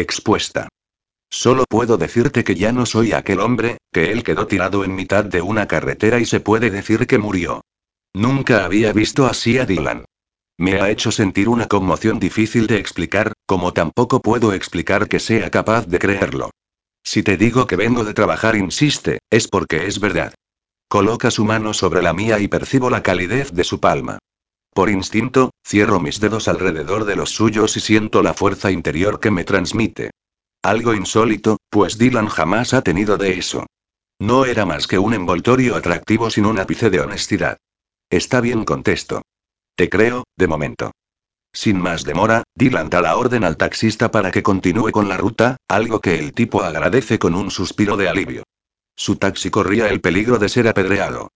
expuesta. Solo puedo decirte que ya no soy aquel hombre, que él quedó tirado en mitad de una carretera y se puede decir que murió. Nunca había visto así a Dylan. Me ha hecho sentir una conmoción difícil de explicar, como tampoco puedo explicar que sea capaz de creerlo. Si te digo que vengo de trabajar, insiste, es porque es verdad. Coloca su mano sobre la mía y percibo la calidez de su palma. Por instinto, cierro mis dedos alrededor de los suyos y siento la fuerza interior que me transmite. Algo insólito, pues Dylan jamás ha tenido de eso. No era más que un envoltorio atractivo sin un ápice de honestidad. Está bien, contesto. Te creo, de momento. Sin más demora, Dylan da la orden al taxista para que continúe con la ruta, algo que el tipo agradece con un suspiro de alivio. Su taxi corría el peligro de ser apedreado.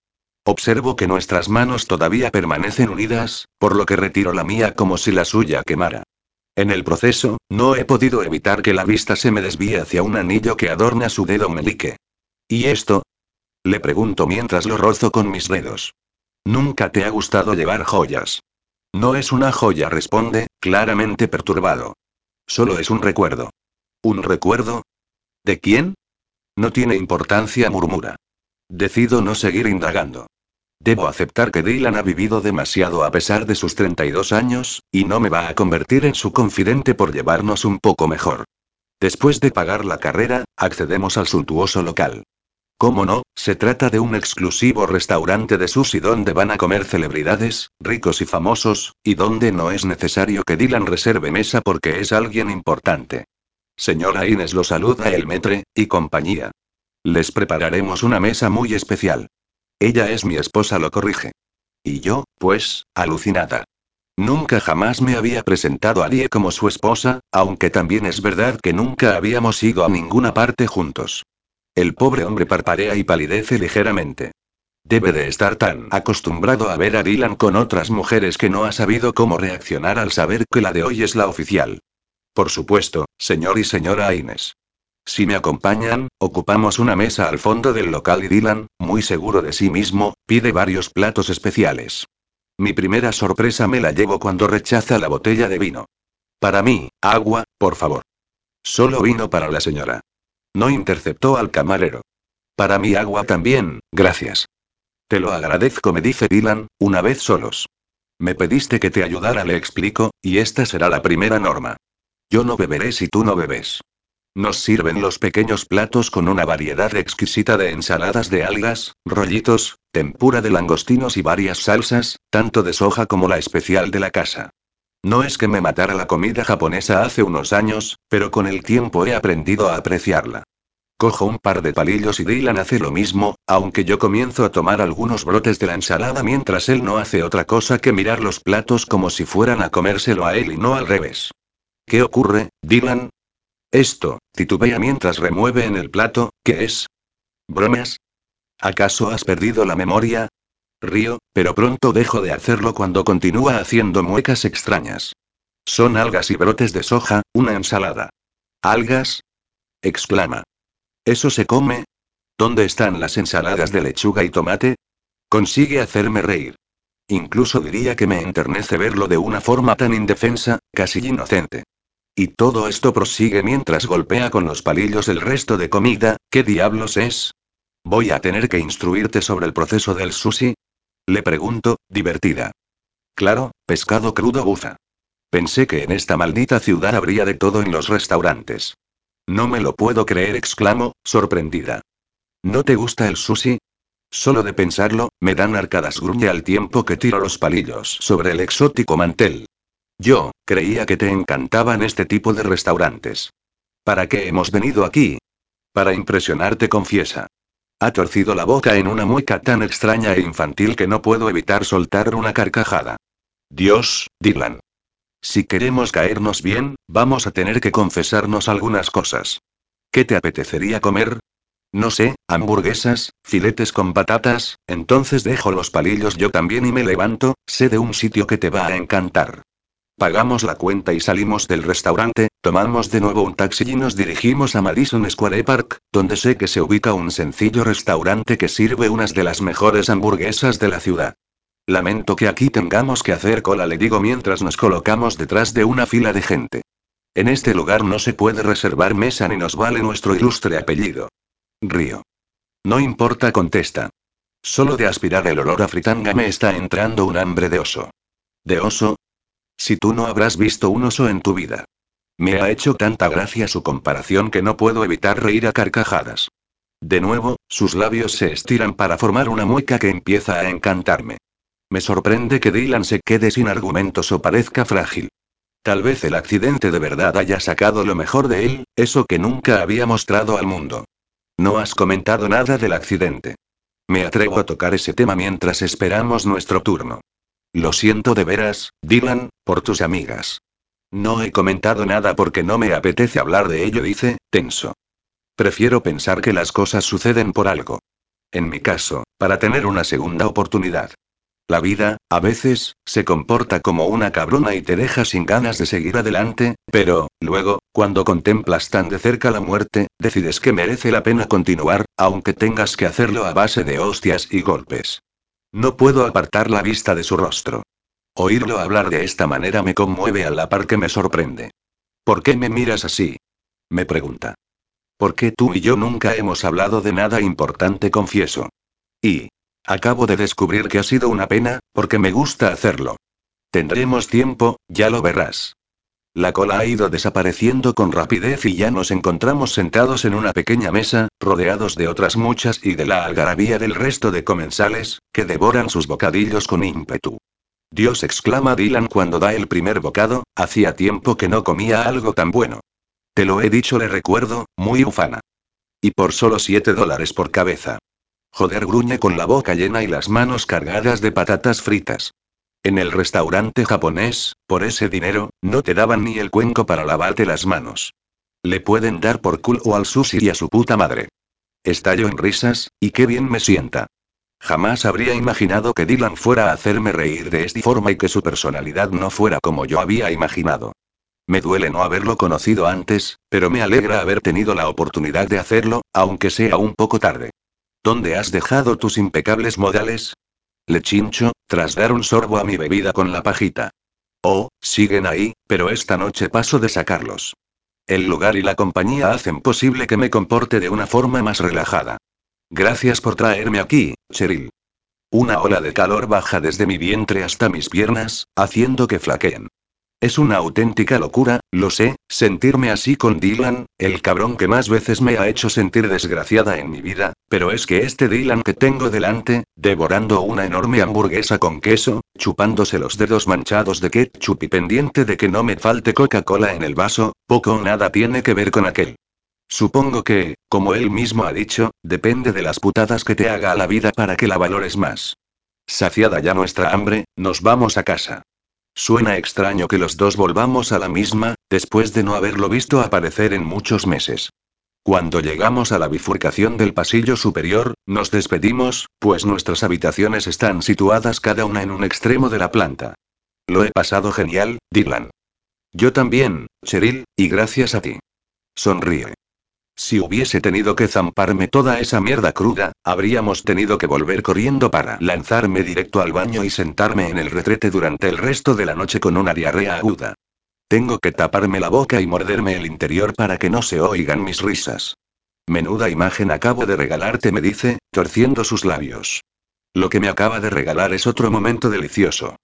Observo que nuestras manos todavía permanecen unidas, por lo que retiro la mía como si la suya quemara. En el proceso, no he podido evitar que la vista se me desvíe hacia un anillo que adorna su dedo melique. ¿Y esto? Le pregunto mientras lo rozo con mis dedos. Nunca te ha gustado llevar joyas. No es una joya, responde, claramente perturbado. Solo es un recuerdo. ¿Un recuerdo? ¿De quién? No tiene importancia, murmura. Decido no seguir indagando. Debo aceptar que Dylan ha vivido demasiado a pesar de sus 32 años, y no me va a convertir en su confidente por llevarnos un poco mejor. Después de pagar la carrera, accedemos al suntuoso local. ¿Cómo no? Se trata de un exclusivo restaurante de sushi donde van a comer celebridades, ricos y famosos, y donde no es necesario que Dylan reserve mesa porque es alguien importante. Señora Inés lo saluda el metre, y compañía. Les prepararemos una mesa muy especial. Ella es mi esposa, lo corrige. Y yo, pues, alucinada. Nunca jamás me había presentado a Lie como su esposa, aunque también es verdad que nunca habíamos ido a ninguna parte juntos. El pobre hombre parparea y palidece ligeramente. Debe de estar tan acostumbrado a ver a Dylan con otras mujeres que no ha sabido cómo reaccionar al saber que la de hoy es la oficial. Por supuesto, señor y señora Inés. Si me acompañan, ocupamos una mesa al fondo del local y Dylan, muy seguro de sí mismo, pide varios platos especiales. Mi primera sorpresa me la llevo cuando rechaza la botella de vino. Para mí, agua, por favor. Solo vino para la señora. No interceptó al camarero. Para mí agua también, gracias. Te lo agradezco, me dice Dylan, una vez solos. Me pediste que te ayudara, le explico, y esta será la primera norma. Yo no beberé si tú no bebes. Nos sirven los pequeños platos con una variedad exquisita de ensaladas de algas, rollitos, tempura de langostinos y varias salsas, tanto de soja como la especial de la casa. No es que me matara la comida japonesa hace unos años, pero con el tiempo he aprendido a apreciarla. Cojo un par de palillos y Dylan hace lo mismo, aunque yo comienzo a tomar algunos brotes de la ensalada mientras él no hace otra cosa que mirar los platos como si fueran a comérselo a él y no al revés. ¿Qué ocurre, Dylan? Esto, titubea mientras remueve en el plato, ¿qué es? ¿Bromas? ¿Acaso has perdido la memoria? Río, pero pronto dejo de hacerlo cuando continúa haciendo muecas extrañas. Son algas y brotes de soja, una ensalada. ¿Algas? exclama. ¿Eso se come? ¿Dónde están las ensaladas de lechuga y tomate? Consigue hacerme reír. Incluso diría que me enternece verlo de una forma tan indefensa, casi inocente. Y todo esto prosigue mientras golpea con los palillos el resto de comida, ¿qué diablos es? ¿Voy a tener que instruirte sobre el proceso del sushi? Le pregunto, divertida. Claro, pescado crudo bufa. Pensé que en esta maldita ciudad habría de todo en los restaurantes. No me lo puedo creer, exclamo, sorprendida. ¿No te gusta el sushi? Solo de pensarlo, me dan arcadas gruñe al tiempo que tiro los palillos sobre el exótico mantel. Yo, creía que te encantaban este tipo de restaurantes. ¿Para qué hemos venido aquí? Para impresionarte, confiesa. Ha torcido la boca en una mueca tan extraña e infantil que no puedo evitar soltar una carcajada. Dios, Dylan. Si queremos caernos bien, vamos a tener que confesarnos algunas cosas. ¿Qué te apetecería comer? No sé, hamburguesas, filetes con patatas, entonces dejo los palillos yo también y me levanto, sé de un sitio que te va a encantar. Pagamos la cuenta y salimos del restaurante, tomamos de nuevo un taxi y nos dirigimos a Madison Square Park, donde sé que se ubica un sencillo restaurante que sirve unas de las mejores hamburguesas de la ciudad. Lamento que aquí tengamos que hacer cola, le digo mientras nos colocamos detrás de una fila de gente. En este lugar no se puede reservar mesa ni nos vale nuestro ilustre apellido. Río. No importa, contesta. Solo de aspirar el olor a fritanga me está entrando un hambre de oso. ¿De oso? Si tú no habrás visto un oso en tu vida. Me ha hecho tanta gracia su comparación que no puedo evitar reír a carcajadas. De nuevo, sus labios se estiran para formar una mueca que empieza a encantarme. Me sorprende que Dylan se quede sin argumentos o parezca frágil. Tal vez el accidente de verdad haya sacado lo mejor de él, eso que nunca había mostrado al mundo. No has comentado nada del accidente. Me atrevo a tocar ese tema mientras esperamos nuestro turno. Lo siento de veras, Dylan, por tus amigas. No he comentado nada porque no me apetece hablar de ello, dice, tenso. Prefiero pensar que las cosas suceden por algo. En mi caso, para tener una segunda oportunidad. La vida, a veces, se comporta como una cabrona y te deja sin ganas de seguir adelante, pero, luego, cuando contemplas tan de cerca la muerte, decides que merece la pena continuar, aunque tengas que hacerlo a base de hostias y golpes. No puedo apartar la vista de su rostro. Oírlo hablar de esta manera me conmueve a la par que me sorprende. ¿Por qué me miras así? Me pregunta. ¿Por qué tú y yo nunca hemos hablado de nada importante, confieso? Y, Acabo de descubrir que ha sido una pena, porque me gusta hacerlo. Tendremos tiempo, ya lo verás. La cola ha ido desapareciendo con rapidez y ya nos encontramos sentados en una pequeña mesa, rodeados de otras muchas y de la algarabía del resto de comensales, que devoran sus bocadillos con ímpetu. Dios exclama Dylan cuando da el primer bocado, hacía tiempo que no comía algo tan bueno. Te lo he dicho, le recuerdo, muy ufana. Y por solo 7 dólares por cabeza. Joder gruñe con la boca llena y las manos cargadas de patatas fritas. En el restaurante japonés, por ese dinero, no te daban ni el cuenco para lavarte las manos. Le pueden dar por culo al sushi y a su puta madre. Estallo en risas, y qué bien me sienta. Jamás habría imaginado que Dylan fuera a hacerme reír de esta forma y que su personalidad no fuera como yo había imaginado. Me duele no haberlo conocido antes, pero me alegra haber tenido la oportunidad de hacerlo, aunque sea un poco tarde. ¿Dónde has dejado tus impecables modales? Le chincho, tras dar un sorbo a mi bebida con la pajita. Oh, siguen ahí, pero esta noche paso de sacarlos. El lugar y la compañía hacen posible que me comporte de una forma más relajada. Gracias por traerme aquí, Cheryl. Una ola de calor baja desde mi vientre hasta mis piernas, haciendo que flaqueen. Es una auténtica locura, lo sé, sentirme así con Dylan, el cabrón que más veces me ha hecho sentir desgraciada en mi vida, pero es que este Dylan que tengo delante, devorando una enorme hamburguesa con queso, chupándose los dedos manchados de ketchup y pendiente de que no me falte Coca-Cola en el vaso, poco o nada tiene que ver con aquel. Supongo que, como él mismo ha dicho, depende de las putadas que te haga la vida para que la valores más. Saciada ya nuestra hambre, nos vamos a casa. Suena extraño que los dos volvamos a la misma, después de no haberlo visto aparecer en muchos meses. Cuando llegamos a la bifurcación del pasillo superior, nos despedimos, pues nuestras habitaciones están situadas cada una en un extremo de la planta. Lo he pasado genial, Dylan. Yo también, Cheryl, y gracias a ti. Sonríe. Si hubiese tenido que zamparme toda esa mierda cruda, habríamos tenido que volver corriendo para lanzarme directo al baño y sentarme en el retrete durante el resto de la noche con una diarrea aguda. Tengo que taparme la boca y morderme el interior para que no se oigan mis risas. Menuda imagen acabo de regalarte, me dice, torciendo sus labios. Lo que me acaba de regalar es otro momento delicioso.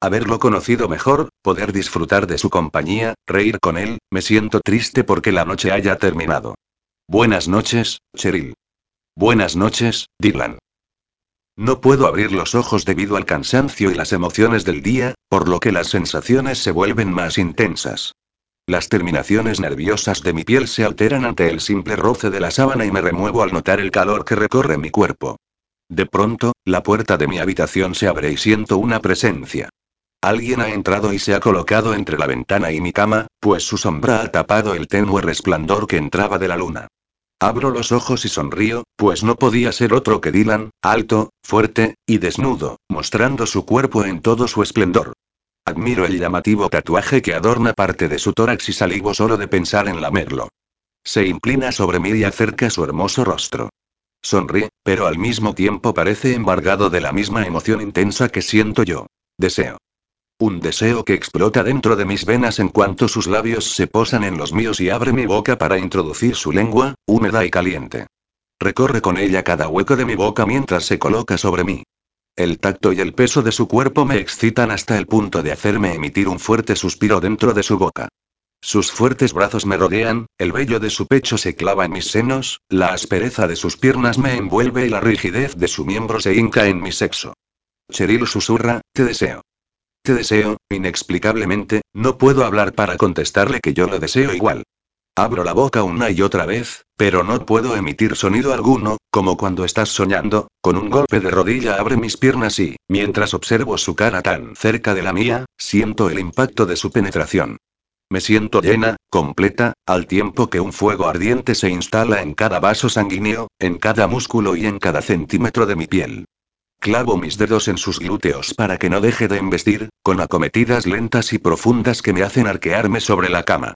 Haberlo conocido mejor, poder disfrutar de su compañía, reír con él, me siento triste porque la noche haya terminado. Buenas noches, Cheryl. Buenas noches, Dylan. No puedo abrir los ojos debido al cansancio y las emociones del día, por lo que las sensaciones se vuelven más intensas. Las terminaciones nerviosas de mi piel se alteran ante el simple roce de la sábana y me remuevo al notar el calor que recorre mi cuerpo. De pronto, la puerta de mi habitación se abre y siento una presencia. Alguien ha entrado y se ha colocado entre la ventana y mi cama, pues su sombra ha tapado el tenue resplandor que entraba de la luna. Abro los ojos y sonrío, pues no podía ser otro que Dylan, alto, fuerte, y desnudo, mostrando su cuerpo en todo su esplendor. Admiro el llamativo tatuaje que adorna parte de su tórax y salivo solo de pensar en lamerlo. Se inclina sobre mí y acerca su hermoso rostro. Sonríe, pero al mismo tiempo parece embargado de la misma emoción intensa que siento yo. Deseo. Un deseo que explota dentro de mis venas en cuanto sus labios se posan en los míos y abre mi boca para introducir su lengua, húmeda y caliente. Recorre con ella cada hueco de mi boca mientras se coloca sobre mí. El tacto y el peso de su cuerpo me excitan hasta el punto de hacerme emitir un fuerte suspiro dentro de su boca. Sus fuertes brazos me rodean, el vello de su pecho se clava en mis senos, la aspereza de sus piernas me envuelve y la rigidez de su miembro se hinca en mi sexo. Cheryl susurra, te deseo. Deseo, inexplicablemente, no puedo hablar para contestarle que yo lo deseo igual. Abro la boca una y otra vez, pero no puedo emitir sonido alguno, como cuando estás soñando, con un golpe de rodilla abre mis piernas y, mientras observo su cara tan cerca de la mía, siento el impacto de su penetración. Me siento llena, completa, al tiempo que un fuego ardiente se instala en cada vaso sanguíneo, en cada músculo y en cada centímetro de mi piel. Clavo mis dedos en sus glúteos para que no deje de embestir, con acometidas lentas y profundas que me hacen arquearme sobre la cama.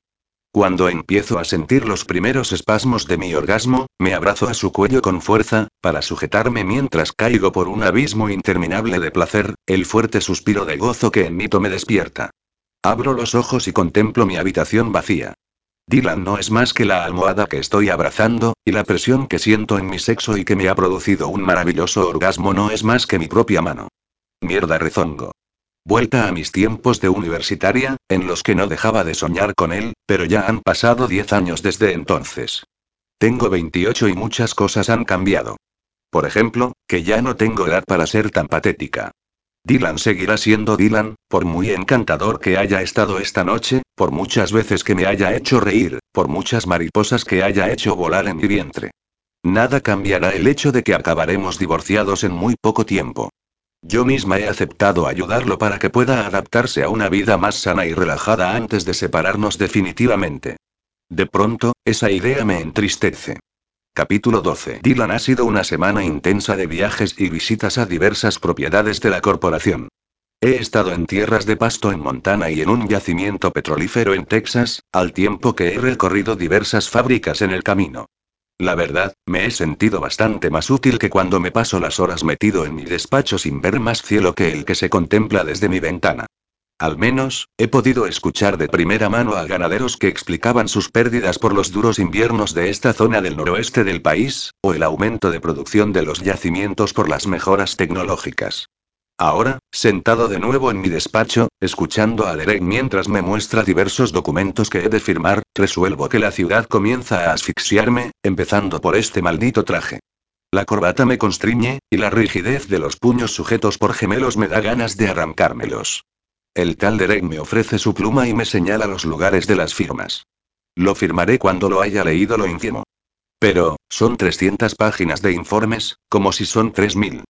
Cuando empiezo a sentir los primeros espasmos de mi orgasmo, me abrazo a su cuello con fuerza, para sujetarme mientras caigo por un abismo interminable de placer, el fuerte suspiro de gozo que en mito me despierta. Abro los ojos y contemplo mi habitación vacía. Dylan no es más que la almohada que estoy abrazando, y la presión que siento en mi sexo y que me ha producido un maravilloso orgasmo no es más que mi propia mano. Mierda rezongo. Vuelta a mis tiempos de universitaria, en los que no dejaba de soñar con él, pero ya han pasado 10 años desde entonces. Tengo 28 y muchas cosas han cambiado. Por ejemplo, que ya no tengo edad para ser tan patética. Dylan seguirá siendo Dylan, por muy encantador que haya estado esta noche, por muchas veces que me haya hecho reír, por muchas mariposas que haya hecho volar en mi vientre. Nada cambiará el hecho de que acabaremos divorciados en muy poco tiempo. Yo misma he aceptado ayudarlo para que pueda adaptarse a una vida más sana y relajada antes de separarnos definitivamente. De pronto, esa idea me entristece. Capítulo 12. Dylan ha sido una semana intensa de viajes y visitas a diversas propiedades de la corporación. He estado en tierras de pasto en Montana y en un yacimiento petrolífero en Texas, al tiempo que he recorrido diversas fábricas en el camino. La verdad, me he sentido bastante más útil que cuando me paso las horas metido en mi despacho sin ver más cielo que el que se contempla desde mi ventana. Al menos, he podido escuchar de primera mano a ganaderos que explicaban sus pérdidas por los duros inviernos de esta zona del noroeste del país, o el aumento de producción de los yacimientos por las mejoras tecnológicas. Ahora, sentado de nuevo en mi despacho, escuchando a Derek mientras me muestra diversos documentos que he de firmar, resuelvo que la ciudad comienza a asfixiarme, empezando por este maldito traje. La corbata me constriñe, y la rigidez de los puños sujetos por gemelos me da ganas de arrancármelos. El tal Derek me ofrece su pluma y me señala los lugares de las firmas. Lo firmaré cuando lo haya leído lo infimo. Pero, son 300 páginas de informes, como si son 3000.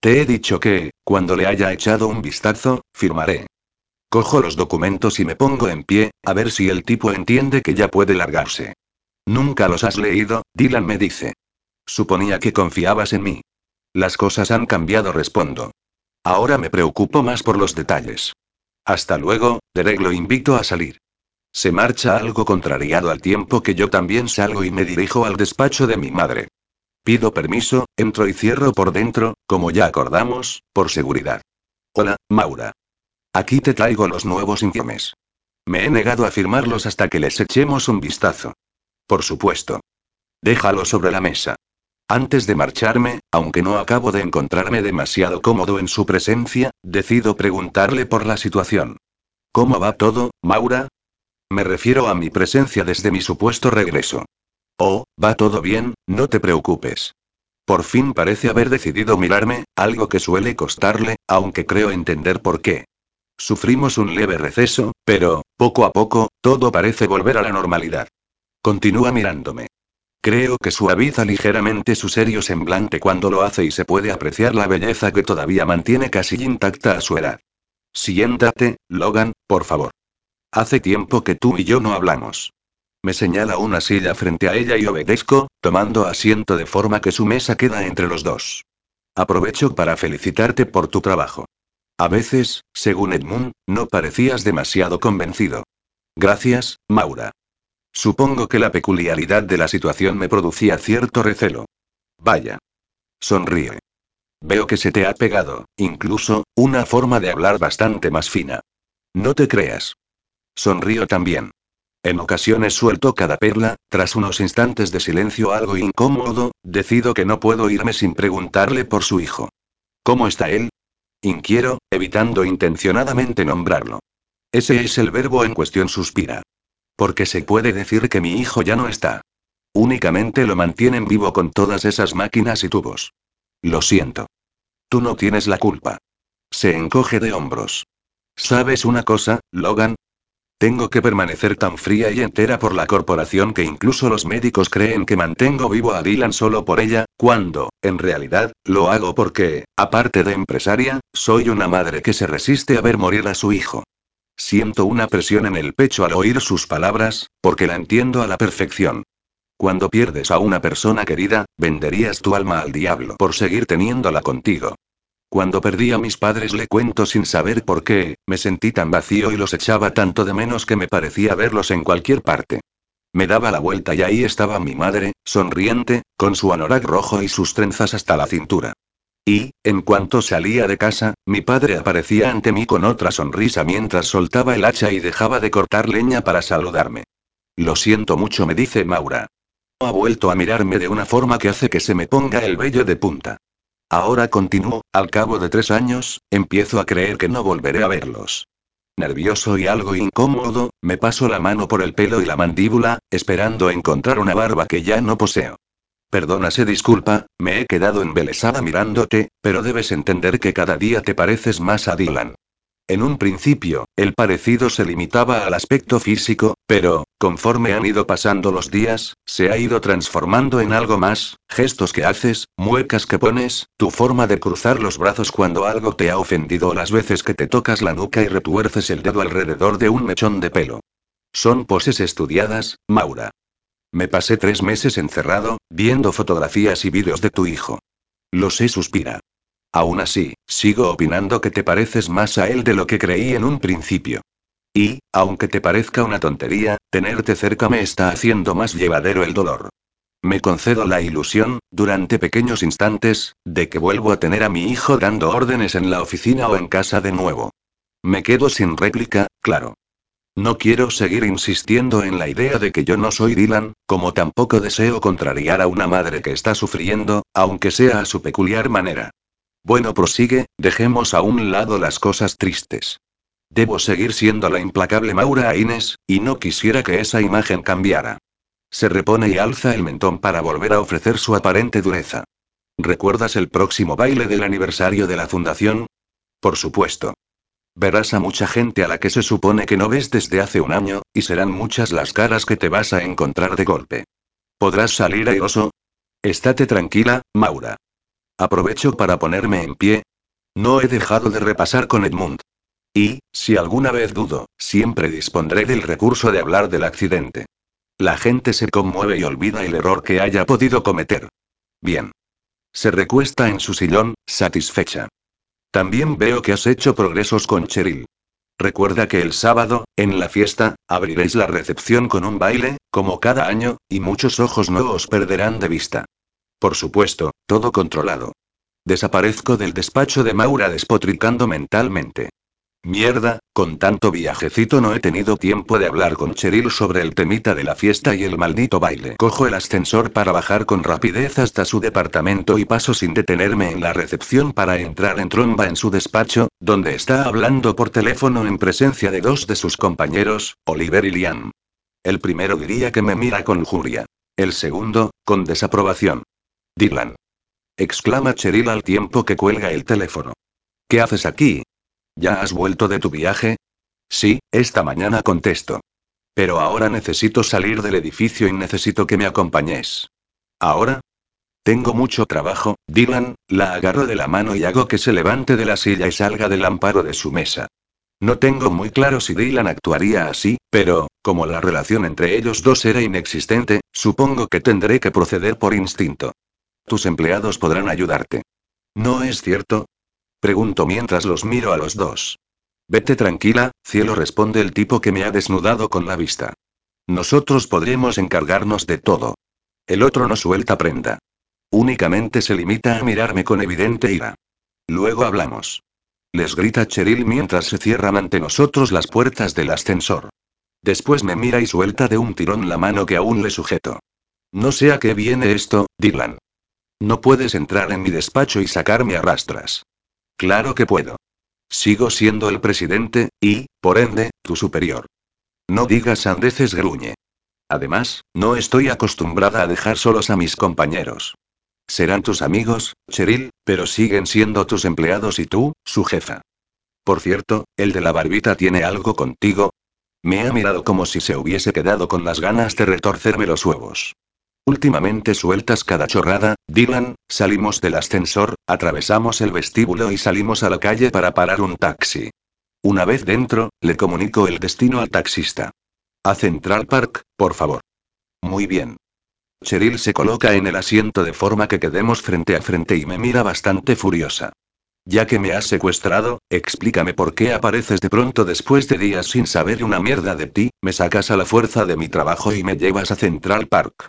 Te he dicho que, cuando le haya echado un vistazo, firmaré. Cojo los documentos y me pongo en pie, a ver si el tipo entiende que ya puede largarse. Nunca los has leído, Dylan me dice. Suponía que confiabas en mí. Las cosas han cambiado, respondo. Ahora me preocupo más por los detalles. Hasta luego, Derek lo invito a salir. Se marcha algo contrariado al tiempo que yo también salgo y me dirijo al despacho de mi madre. Pido permiso, entro y cierro por dentro, como ya acordamos, por seguridad. Hola, Maura. Aquí te traigo los nuevos informes. Me he negado a firmarlos hasta que les echemos un vistazo. Por supuesto. Déjalo sobre la mesa. Antes de marcharme, aunque no acabo de encontrarme demasiado cómodo en su presencia, decido preguntarle por la situación. ¿Cómo va todo, Maura? Me refiero a mi presencia desde mi supuesto regreso. Oh, va todo bien, no te preocupes. Por fin parece haber decidido mirarme, algo que suele costarle, aunque creo entender por qué. Sufrimos un leve receso, pero, poco a poco, todo parece volver a la normalidad. Continúa mirándome. Creo que suaviza ligeramente su serio semblante cuando lo hace y se puede apreciar la belleza que todavía mantiene casi intacta a su edad. Siéntate, Logan, por favor. Hace tiempo que tú y yo no hablamos. Me señala una silla frente a ella y obedezco, tomando asiento de forma que su mesa queda entre los dos. Aprovecho para felicitarte por tu trabajo. A veces, según Edmund, no parecías demasiado convencido. Gracias, Maura. Supongo que la peculiaridad de la situación me producía cierto recelo. Vaya. Sonríe. Veo que se te ha pegado, incluso, una forma de hablar bastante más fina. No te creas. Sonrío también. En ocasiones suelto cada perla, tras unos instantes de silencio algo incómodo, decido que no puedo irme sin preguntarle por su hijo. ¿Cómo está él? Inquiero, evitando intencionadamente nombrarlo. Ese es el verbo en cuestión, suspira. Porque se puede decir que mi hijo ya no está. Únicamente lo mantienen vivo con todas esas máquinas y tubos. Lo siento. Tú no tienes la culpa. Se encoge de hombros. ¿Sabes una cosa, Logan? Tengo que permanecer tan fría y entera por la corporación que incluso los médicos creen que mantengo vivo a Dylan solo por ella, cuando, en realidad, lo hago porque, aparte de empresaria, soy una madre que se resiste a ver morir a su hijo. Siento una presión en el pecho al oír sus palabras, porque la entiendo a la perfección. Cuando pierdes a una persona querida, venderías tu alma al diablo por seguir teniéndola contigo. Cuando perdí a mis padres le cuento sin saber por qué, me sentí tan vacío y los echaba tanto de menos que me parecía verlos en cualquier parte. Me daba la vuelta y ahí estaba mi madre, sonriente, con su anorak rojo y sus trenzas hasta la cintura. Y, en cuanto salía de casa, mi padre aparecía ante mí con otra sonrisa mientras soltaba el hacha y dejaba de cortar leña para saludarme. Lo siento mucho, me dice Maura. Ha vuelto a mirarme de una forma que hace que se me ponga el vello de punta. Ahora continúo, al cabo de tres años, empiezo a creer que no volveré a verlos. Nervioso y algo incómodo, me paso la mano por el pelo y la mandíbula, esperando encontrar una barba que ya no poseo. Perdona, se disculpa, me he quedado embelesada mirándote, pero debes entender que cada día te pareces más a Dylan. En un principio, el parecido se limitaba al aspecto físico, pero, conforme han ido pasando los días, se ha ido transformando en algo más, gestos que haces, muecas que pones, tu forma de cruzar los brazos cuando algo te ha ofendido o las veces que te tocas la nuca y retuerces el dedo alrededor de un mechón de pelo. Son poses estudiadas, Maura. Me pasé tres meses encerrado, viendo fotografías y vídeos de tu hijo. Lo sé, suspira. Aún así, sigo opinando que te pareces más a él de lo que creí en un principio. Y, aunque te parezca una tontería, tenerte cerca me está haciendo más llevadero el dolor. Me concedo la ilusión, durante pequeños instantes, de que vuelvo a tener a mi hijo dando órdenes en la oficina o en casa de nuevo. Me quedo sin réplica, claro. No quiero seguir insistiendo en la idea de que yo no soy Dylan, como tampoco deseo contrariar a una madre que está sufriendo, aunque sea a su peculiar manera. Bueno, prosigue, dejemos a un lado las cosas tristes. Debo seguir siendo la implacable Maura Inés, y no quisiera que esa imagen cambiara. Se repone y alza el mentón para volver a ofrecer su aparente dureza. ¿Recuerdas el próximo baile del aniversario de la fundación? Por supuesto. Verás a mucha gente a la que se supone que no ves desde hace un año, y serán muchas las caras que te vas a encontrar de golpe. ¿Podrás salir airoso? Estate tranquila, Maura. Aprovecho para ponerme en pie. No he dejado de repasar con Edmund. Y, si alguna vez dudo, siempre dispondré del recurso de hablar del accidente. La gente se conmueve y olvida el error que haya podido cometer. Bien. Se recuesta en su sillón, satisfecha. También veo que has hecho progresos con Cheryl. Recuerda que el sábado, en la fiesta, abriréis la recepción con un baile, como cada año, y muchos ojos no os perderán de vista. Por supuesto, todo controlado. Desaparezco del despacho de Maura despotricando mentalmente. Mierda, con tanto viajecito no he tenido tiempo de hablar con Cheryl sobre el temita de la fiesta y el maldito baile. Cojo el ascensor para bajar con rapidez hasta su departamento y paso sin detenerme en la recepción para entrar en tromba en su despacho, donde está hablando por teléfono en presencia de dos de sus compañeros, Oliver y Liam. El primero diría que me mira con lujuria. El segundo, con desaprobación. Dylan. Exclama Cheryl al tiempo que cuelga el teléfono. ¿Qué haces aquí? ¿Ya has vuelto de tu viaje? Sí, esta mañana contesto. Pero ahora necesito salir del edificio y necesito que me acompañes. ¿Ahora? Tengo mucho trabajo, Dylan, la agarro de la mano y hago que se levante de la silla y salga del amparo de su mesa. No tengo muy claro si Dylan actuaría así, pero, como la relación entre ellos dos era inexistente, supongo que tendré que proceder por instinto. Tus empleados podrán ayudarte. ¿No es cierto? Pregunto mientras los miro a los dos. Vete tranquila, cielo responde el tipo que me ha desnudado con la vista. Nosotros podremos encargarnos de todo. El otro no suelta prenda. Únicamente se limita a mirarme con evidente ira. Luego hablamos. Les grita Cheryl mientras se cierran ante nosotros las puertas del ascensor. Después me mira y suelta de un tirón la mano que aún le sujeto. No sé a qué viene esto, Dylan. No puedes entrar en mi despacho y sacarme a rastras. Claro que puedo. Sigo siendo el presidente, y, por ende, tu superior. No digas sandeces, gruñe. Además, no estoy acostumbrada a dejar solos a mis compañeros. Serán tus amigos, Cheryl, pero siguen siendo tus empleados y tú, su jefa. Por cierto, el de la barbita tiene algo contigo. Me ha mirado como si se hubiese quedado con las ganas de retorcerme los huevos. Últimamente sueltas cada chorrada, Dylan, salimos del ascensor, atravesamos el vestíbulo y salimos a la calle para parar un taxi. Una vez dentro, le comunico el destino al taxista. A Central Park, por favor. Muy bien. Cheryl se coloca en el asiento de forma que quedemos frente a frente y me mira bastante furiosa. Ya que me has secuestrado, explícame por qué apareces de pronto después de días sin saber una mierda de ti, me sacas a la fuerza de mi trabajo y me llevas a Central Park.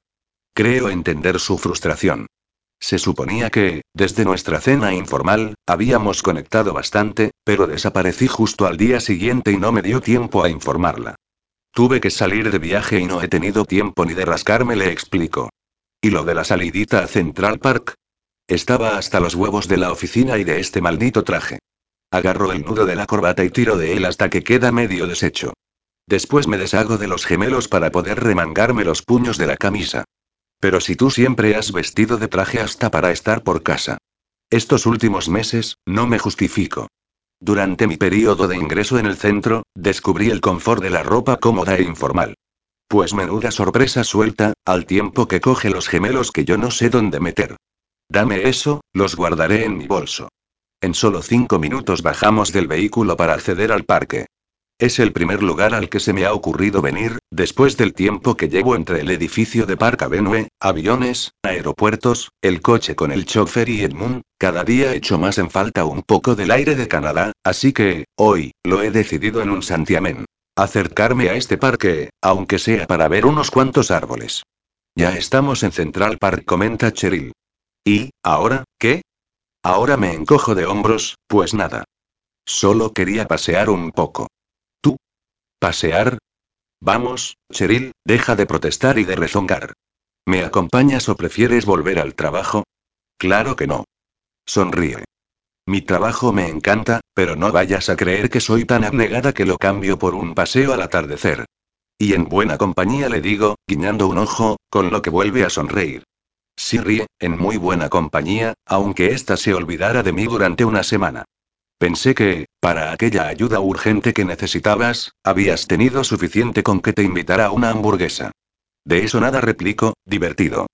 Creo entender su frustración. Se suponía que, desde nuestra cena informal, habíamos conectado bastante, pero desaparecí justo al día siguiente y no me dio tiempo a informarla. Tuve que salir de viaje y no he tenido tiempo ni de rascarme, le explico. ¿Y lo de la salidita a Central Park? Estaba hasta los huevos de la oficina y de este maldito traje. Agarro el nudo de la corbata y tiro de él hasta que queda medio deshecho. Después me deshago de los gemelos para poder remangarme los puños de la camisa. Pero si tú siempre has vestido de traje hasta para estar por casa. Estos últimos meses, no me justifico. Durante mi periodo de ingreso en el centro, descubrí el confort de la ropa cómoda e informal. Pues menuda sorpresa suelta, al tiempo que coge los gemelos que yo no sé dónde meter. Dame eso, los guardaré en mi bolso. En solo cinco minutos bajamos del vehículo para acceder al parque. Es el primer lugar al que se me ha ocurrido venir, después del tiempo que llevo entre el edificio de Park Avenue, aviones, aeropuertos, el coche con el chofer y Edmund, cada día echo más en falta un poco del aire de Canadá, así que, hoy, lo he decidido en un santiamén. Acercarme a este parque, aunque sea para ver unos cuantos árboles. Ya estamos en Central Park, comenta Cheryl. ¿Y, ahora, qué? Ahora me encojo de hombros, pues nada. Solo quería pasear un poco. ¿Pasear? Vamos, Cheryl, deja de protestar y de rezongar. ¿Me acompañas o prefieres volver al trabajo? Claro que no. Sonríe. Mi trabajo me encanta, pero no vayas a creer que soy tan abnegada que lo cambio por un paseo al atardecer. Y en buena compañía le digo, guiñando un ojo, con lo que vuelve a sonreír. Sí ríe, en muy buena compañía, aunque ésta se olvidara de mí durante una semana. Pensé que, para aquella ayuda urgente que necesitabas, habías tenido suficiente con que te invitara a una hamburguesa. De eso nada replico, divertido.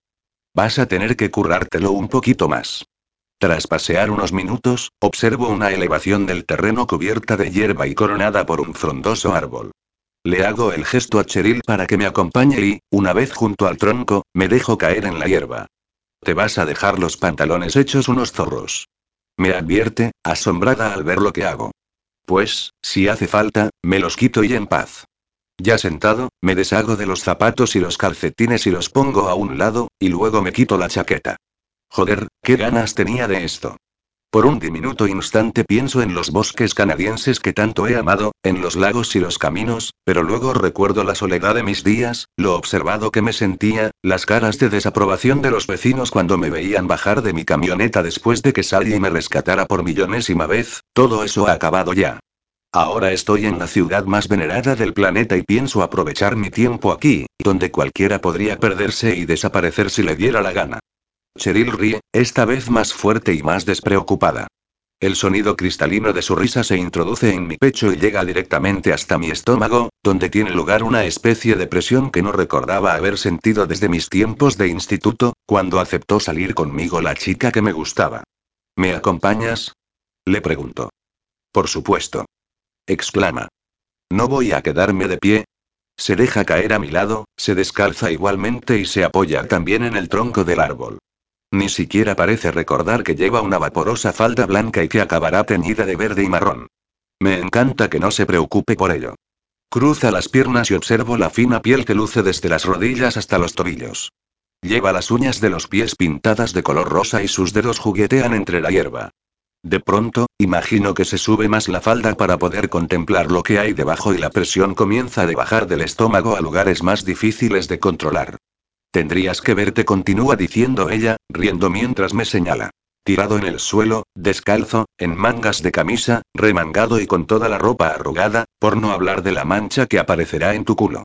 Vas a tener que currártelo un poquito más. Tras pasear unos minutos, observo una elevación del terreno cubierta de hierba y coronada por un frondoso árbol. Le hago el gesto a Cheryl para que me acompañe y, una vez junto al tronco, me dejo caer en la hierba. Te vas a dejar los pantalones hechos unos zorros. Me advierte, asombrada al ver lo que hago. Pues, si hace falta, me los quito y en paz. Ya sentado, me deshago de los zapatos y los calcetines y los pongo a un lado, y luego me quito la chaqueta. Joder, qué ganas tenía de esto. Por un diminuto instante pienso en los bosques canadienses que tanto he amado, en los lagos y los caminos, pero luego recuerdo la soledad de mis días, lo observado que me sentía, las caras de desaprobación de los vecinos cuando me veían bajar de mi camioneta después de que y me rescatara por millonésima vez, todo eso ha acabado ya. Ahora estoy en la ciudad más venerada del planeta y pienso aprovechar mi tiempo aquí, donde cualquiera podría perderse y desaparecer si le diera la gana. Cheryl ríe, esta vez más fuerte y más despreocupada. El sonido cristalino de su risa se introduce en mi pecho y llega directamente hasta mi estómago, donde tiene lugar una especie de presión que no recordaba haber sentido desde mis tiempos de instituto, cuando aceptó salir conmigo la chica que me gustaba. ¿Me acompañas? Le pregunto. Por supuesto. Exclama. ¿No voy a quedarme de pie? Se deja caer a mi lado, se descalza igualmente y se apoya también en el tronco del árbol. Ni siquiera parece recordar que lleva una vaporosa falda blanca y que acabará teñida de verde y marrón. Me encanta que no se preocupe por ello. Cruza las piernas y observo la fina piel que luce desde las rodillas hasta los tobillos. Lleva las uñas de los pies pintadas de color rosa y sus dedos juguetean entre la hierba. De pronto, imagino que se sube más la falda para poder contemplar lo que hay debajo y la presión comienza a bajar del estómago a lugares más difíciles de controlar. Tendrías que verte, continúa diciendo ella, riendo mientras me señala. Tirado en el suelo, descalzo, en mangas de camisa, remangado y con toda la ropa arrugada, por no hablar de la mancha que aparecerá en tu culo.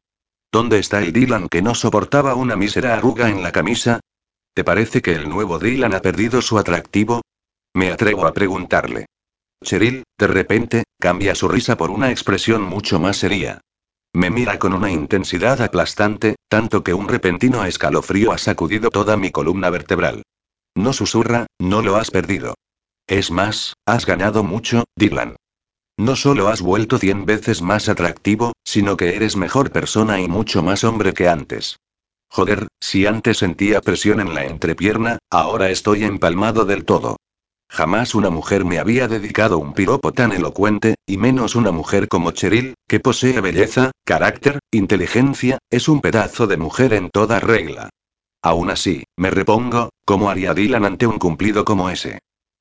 ¿Dónde está el Dylan que no soportaba una mísera arruga en la camisa? ¿Te parece que el nuevo Dylan ha perdido su atractivo? Me atrevo a preguntarle. Cheryl, de repente, cambia su risa por una expresión mucho más seria. Me mira con una intensidad aplastante, tanto que un repentino escalofrío ha sacudido toda mi columna vertebral. No susurra, no lo has perdido. Es más, has ganado mucho, Dylan. No solo has vuelto cien veces más atractivo, sino que eres mejor persona y mucho más hombre que antes. Joder, si antes sentía presión en la entrepierna, ahora estoy empalmado del todo. Jamás una mujer me había dedicado un piropo tan elocuente, y menos una mujer como Cheryl, que posee belleza, carácter, inteligencia, es un pedazo de mujer en toda regla. Aún así, me repongo, como haría Dylan ante un cumplido como ese.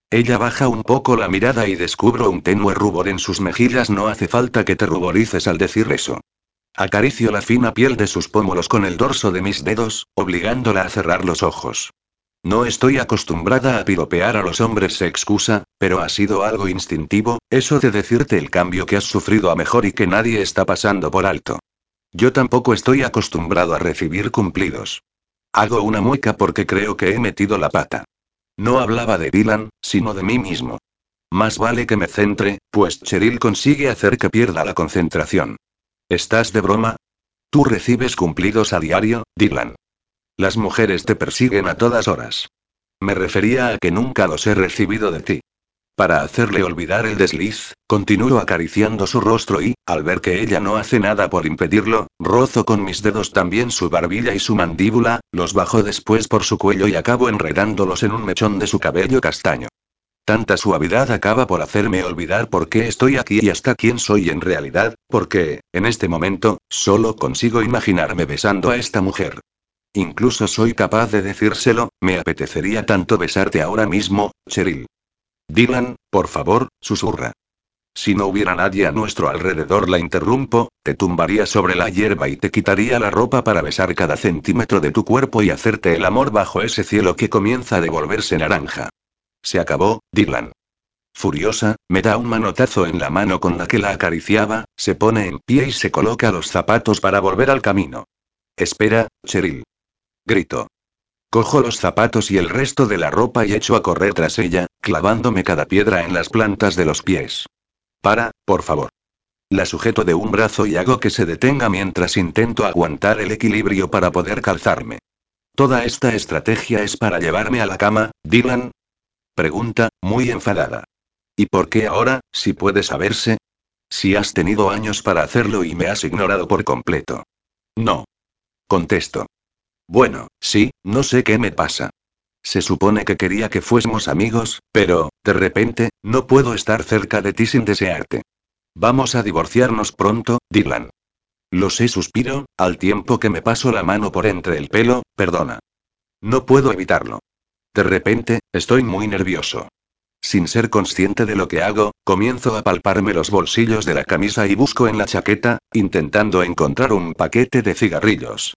Ella baja un poco la mirada y descubro un tenue rubor en sus mejillas. No hace falta que te ruborices al decir eso. Acaricio la fina piel de sus pómulos con el dorso de mis dedos, obligándola a cerrar los ojos. No estoy acostumbrada a piropear a los hombres, se excusa, pero ha sido algo instintivo, eso de decirte el cambio que has sufrido a mejor y que nadie está pasando por alto. Yo tampoco estoy acostumbrado a recibir cumplidos. Hago una mueca porque creo que he metido la pata. No hablaba de Dylan, sino de mí mismo. Más vale que me centre, pues Cheryl consigue hacer que pierda la concentración. ¿Estás de broma? Tú recibes cumplidos a diario, Dylan. Las mujeres te persiguen a todas horas. Me refería a que nunca los he recibido de ti. Para hacerle olvidar el desliz, continúo acariciando su rostro y, al ver que ella no hace nada por impedirlo, rozo con mis dedos también su barbilla y su mandíbula, los bajo después por su cuello y acabo enredándolos en un mechón de su cabello castaño. Tanta suavidad acaba por hacerme olvidar por qué estoy aquí y hasta quién soy en realidad, porque, en este momento, solo consigo imaginarme besando a esta mujer. Incluso soy capaz de decírselo, me apetecería tanto besarte ahora mismo, Cheryl. Dylan, por favor, susurra. Si no hubiera nadie a nuestro alrededor, la interrumpo, te tumbaría sobre la hierba y te quitaría la ropa para besar cada centímetro de tu cuerpo y hacerte el amor bajo ese cielo que comienza a devolverse naranja. Se acabó, Dylan. Furiosa, me da un manotazo en la mano con la que la acariciaba, se pone en pie y se coloca los zapatos para volver al camino. Espera, Cheryl. Grito. Cojo los zapatos y el resto de la ropa y echo a correr tras ella, clavándome cada piedra en las plantas de los pies. Para, por favor. La sujeto de un brazo y hago que se detenga mientras intento aguantar el equilibrio para poder calzarme. Toda esta estrategia es para llevarme a la cama, Dylan. Pregunta, muy enfadada. ¿Y por qué ahora, si puede saberse? Si has tenido años para hacerlo y me has ignorado por completo. No. Contesto. Bueno, sí, no sé qué me pasa. Se supone que quería que fuésemos amigos, pero, de repente, no puedo estar cerca de ti sin desearte. Vamos a divorciarnos pronto, Dylan. Lo sé, suspiro, al tiempo que me paso la mano por entre el pelo, perdona. No puedo evitarlo. De repente, estoy muy nervioso. Sin ser consciente de lo que hago, comienzo a palparme los bolsillos de la camisa y busco en la chaqueta, intentando encontrar un paquete de cigarrillos.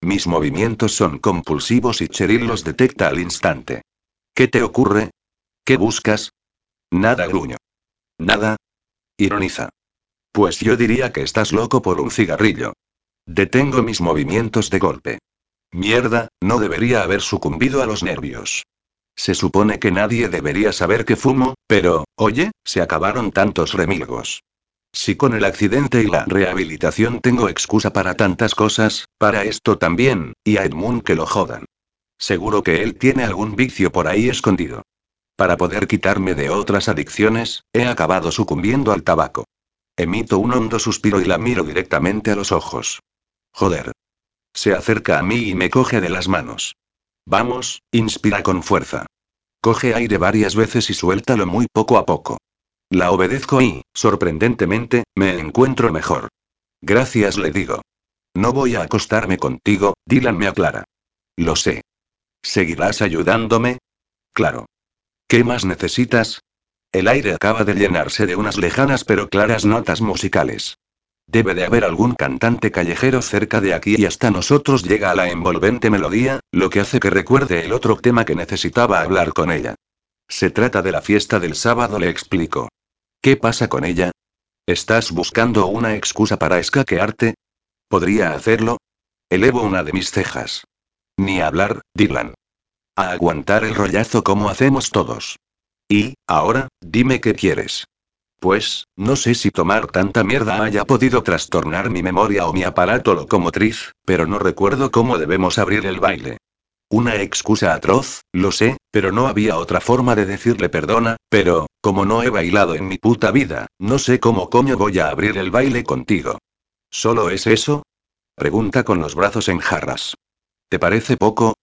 Mis movimientos son compulsivos y Cheryl los detecta al instante. ¿Qué te ocurre? ¿Qué buscas? Nada, gruño. ¿Nada? Ironiza. Pues yo diría que estás loco por un cigarrillo. Detengo mis movimientos de golpe. Mierda, no debería haber sucumbido a los nervios. Se supone que nadie debería saber que fumo, pero, oye, se acabaron tantos remilgos. Si con el accidente y la rehabilitación tengo excusa para tantas cosas, para esto también, y a Edmund que lo jodan. Seguro que él tiene algún vicio por ahí escondido. Para poder quitarme de otras adicciones, he acabado sucumbiendo al tabaco. Emito un hondo suspiro y la miro directamente a los ojos. Joder. Se acerca a mí y me coge de las manos. Vamos, inspira con fuerza. Coge aire varias veces y suéltalo muy poco a poco. La obedezco y, sorprendentemente, me encuentro mejor. Gracias, le digo. No voy a acostarme contigo, Dylan me aclara. Lo sé. ¿Seguirás ayudándome? Claro. ¿Qué más necesitas? El aire acaba de llenarse de unas lejanas pero claras notas musicales. Debe de haber algún cantante callejero cerca de aquí y hasta nosotros llega a la envolvente melodía, lo que hace que recuerde el otro tema que necesitaba hablar con ella. Se trata de la fiesta del sábado, le explico. ¿Qué pasa con ella? ¿Estás buscando una excusa para escaquearte? ¿Podría hacerlo? Elevo una de mis cejas. Ni hablar, Dylan. A aguantar el rollazo como hacemos todos. Y, ahora, dime qué quieres. Pues, no sé si tomar tanta mierda haya podido trastornar mi memoria o mi aparato locomotriz, pero no recuerdo cómo debemos abrir el baile. Una excusa atroz, lo sé, pero no había otra forma de decirle perdona, pero, como no he bailado en mi puta vida, no sé cómo coño voy a abrir el baile contigo. ¿Solo es eso? Pregunta con los brazos en jarras. ¿Te parece poco?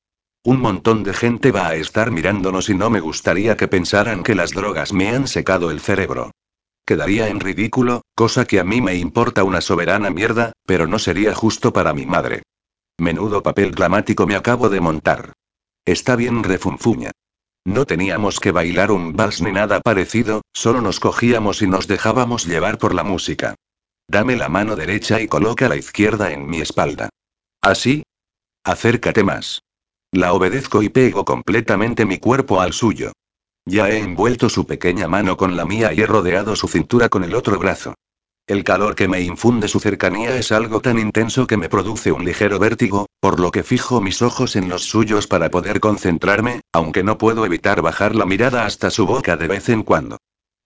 Un montón de gente va a estar mirándonos y no me gustaría que pensaran que las drogas me han secado el cerebro. Quedaría en ridículo, cosa que a mí me importa una soberana mierda, pero no sería justo para mi madre. Menudo papel dramático me acabo de montar. Está bien refunfuña. No teníamos que bailar un vals ni nada parecido, solo nos cogíamos y nos dejábamos llevar por la música. Dame la mano derecha y coloca la izquierda en mi espalda. ¿Así? Acércate más. La obedezco y pego completamente mi cuerpo al suyo. Ya he envuelto su pequeña mano con la mía y he rodeado su cintura con el otro brazo. El calor que me infunde su cercanía es algo tan intenso que me produce un ligero vértigo, por lo que fijo mis ojos en los suyos para poder concentrarme, aunque no puedo evitar bajar la mirada hasta su boca de vez en cuando.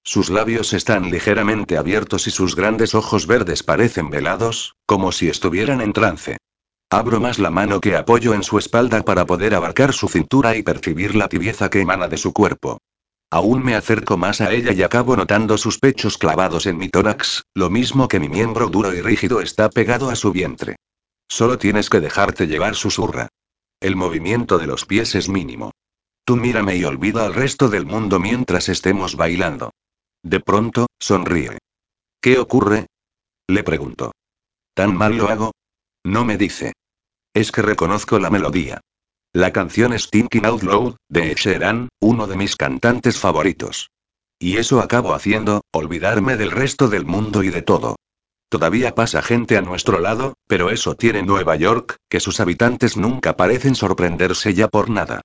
Sus labios están ligeramente abiertos y sus grandes ojos verdes parecen velados, como si estuvieran en trance. Abro más la mano que apoyo en su espalda para poder abarcar su cintura y percibir la tibieza que emana de su cuerpo. Aún me acerco más a ella y acabo notando sus pechos clavados en mi tórax, lo mismo que mi miembro duro y rígido está pegado a su vientre. Solo tienes que dejarte llevar, susurra. El movimiento de los pies es mínimo. Tú mírame y olvida al resto del mundo mientras estemos bailando. De pronto, sonríe. ¿Qué ocurre? Le pregunto. ¿Tan mal lo hago? No me dice. Es que reconozco la melodía. La canción es Thinking Out Loud, de Sheeran, uno de mis cantantes favoritos. Y eso acabo haciendo, olvidarme del resto del mundo y de todo. Todavía pasa gente a nuestro lado, pero eso tiene Nueva York, que sus habitantes nunca parecen sorprenderse ya por nada.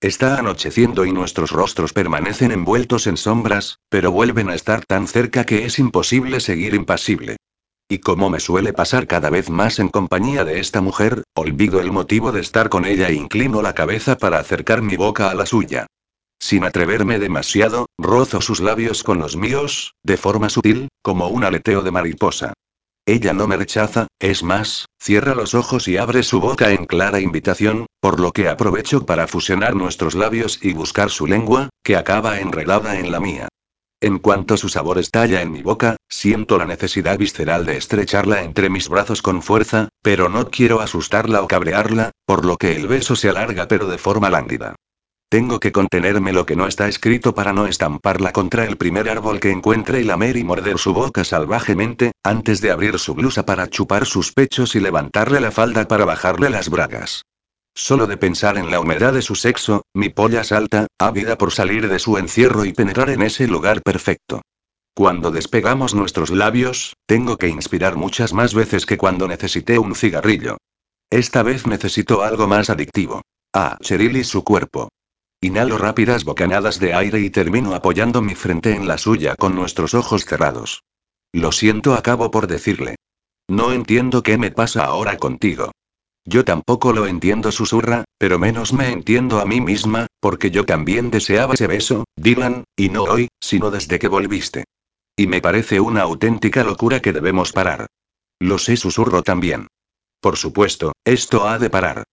Está anocheciendo y nuestros rostros permanecen envueltos en sombras, pero vuelven a estar tan cerca que es imposible seguir impasible. Y como me suele pasar cada vez más en compañía de esta mujer, olvido el motivo de estar con ella e inclino la cabeza para acercar mi boca a la suya. Sin atreverme demasiado, rozo sus labios con los míos, de forma sutil, como un aleteo de mariposa. Ella no me rechaza, es más, cierra los ojos y abre su boca en clara invitación, por lo que aprovecho para fusionar nuestros labios y buscar su lengua, que acaba enredada en la mía. En cuanto su sabor estalla en mi boca, siento la necesidad visceral de estrecharla entre mis brazos con fuerza, pero no quiero asustarla o cabrearla, por lo que el beso se alarga pero de forma lánguida. Tengo que contenerme lo que no está escrito para no estamparla contra el primer árbol que encuentre y lamer y morder su boca salvajemente, antes de abrir su blusa para chupar sus pechos y levantarle la falda para bajarle las bragas. Solo de pensar en la humedad de su sexo, mi polla salta, ávida por salir de su encierro y penetrar en ese lugar perfecto. Cuando despegamos nuestros labios, tengo que inspirar muchas más veces que cuando necesité un cigarrillo. Esta vez necesito algo más adictivo. Ah, Cheryl y su cuerpo. Inhalo rápidas bocanadas de aire y termino apoyando mi frente en la suya con nuestros ojos cerrados. Lo siento, acabo por decirle. No entiendo qué me pasa ahora contigo. Yo tampoco lo entiendo, susurra, pero menos me entiendo a mí misma, porque yo también deseaba ese beso, Dylan, y no hoy, sino desde que volviste. Y me parece una auténtica locura que debemos parar. Lo sé, susurro también. Por supuesto, esto ha de parar.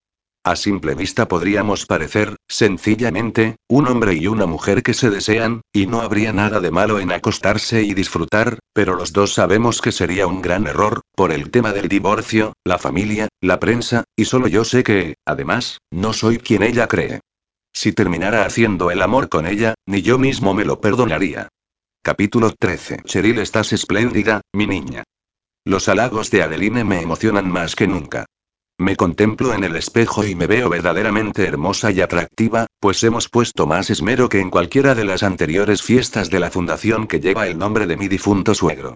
A simple vista podríamos parecer, sencillamente, un hombre y una mujer que se desean, y no habría nada de malo en acostarse y disfrutar, pero los dos sabemos que sería un gran error, por el tema del divorcio, la familia, la prensa, y solo yo sé que, además, no soy quien ella cree. Si terminara haciendo el amor con ella, ni yo mismo me lo perdonaría. Capítulo 13. Cheryl, estás espléndida, mi niña. Los halagos de Adeline me emocionan más que nunca. Me contemplo en el espejo y me veo verdaderamente hermosa y atractiva, pues hemos puesto más esmero que en cualquiera de las anteriores fiestas de la fundación que lleva el nombre de mi difunto suegro.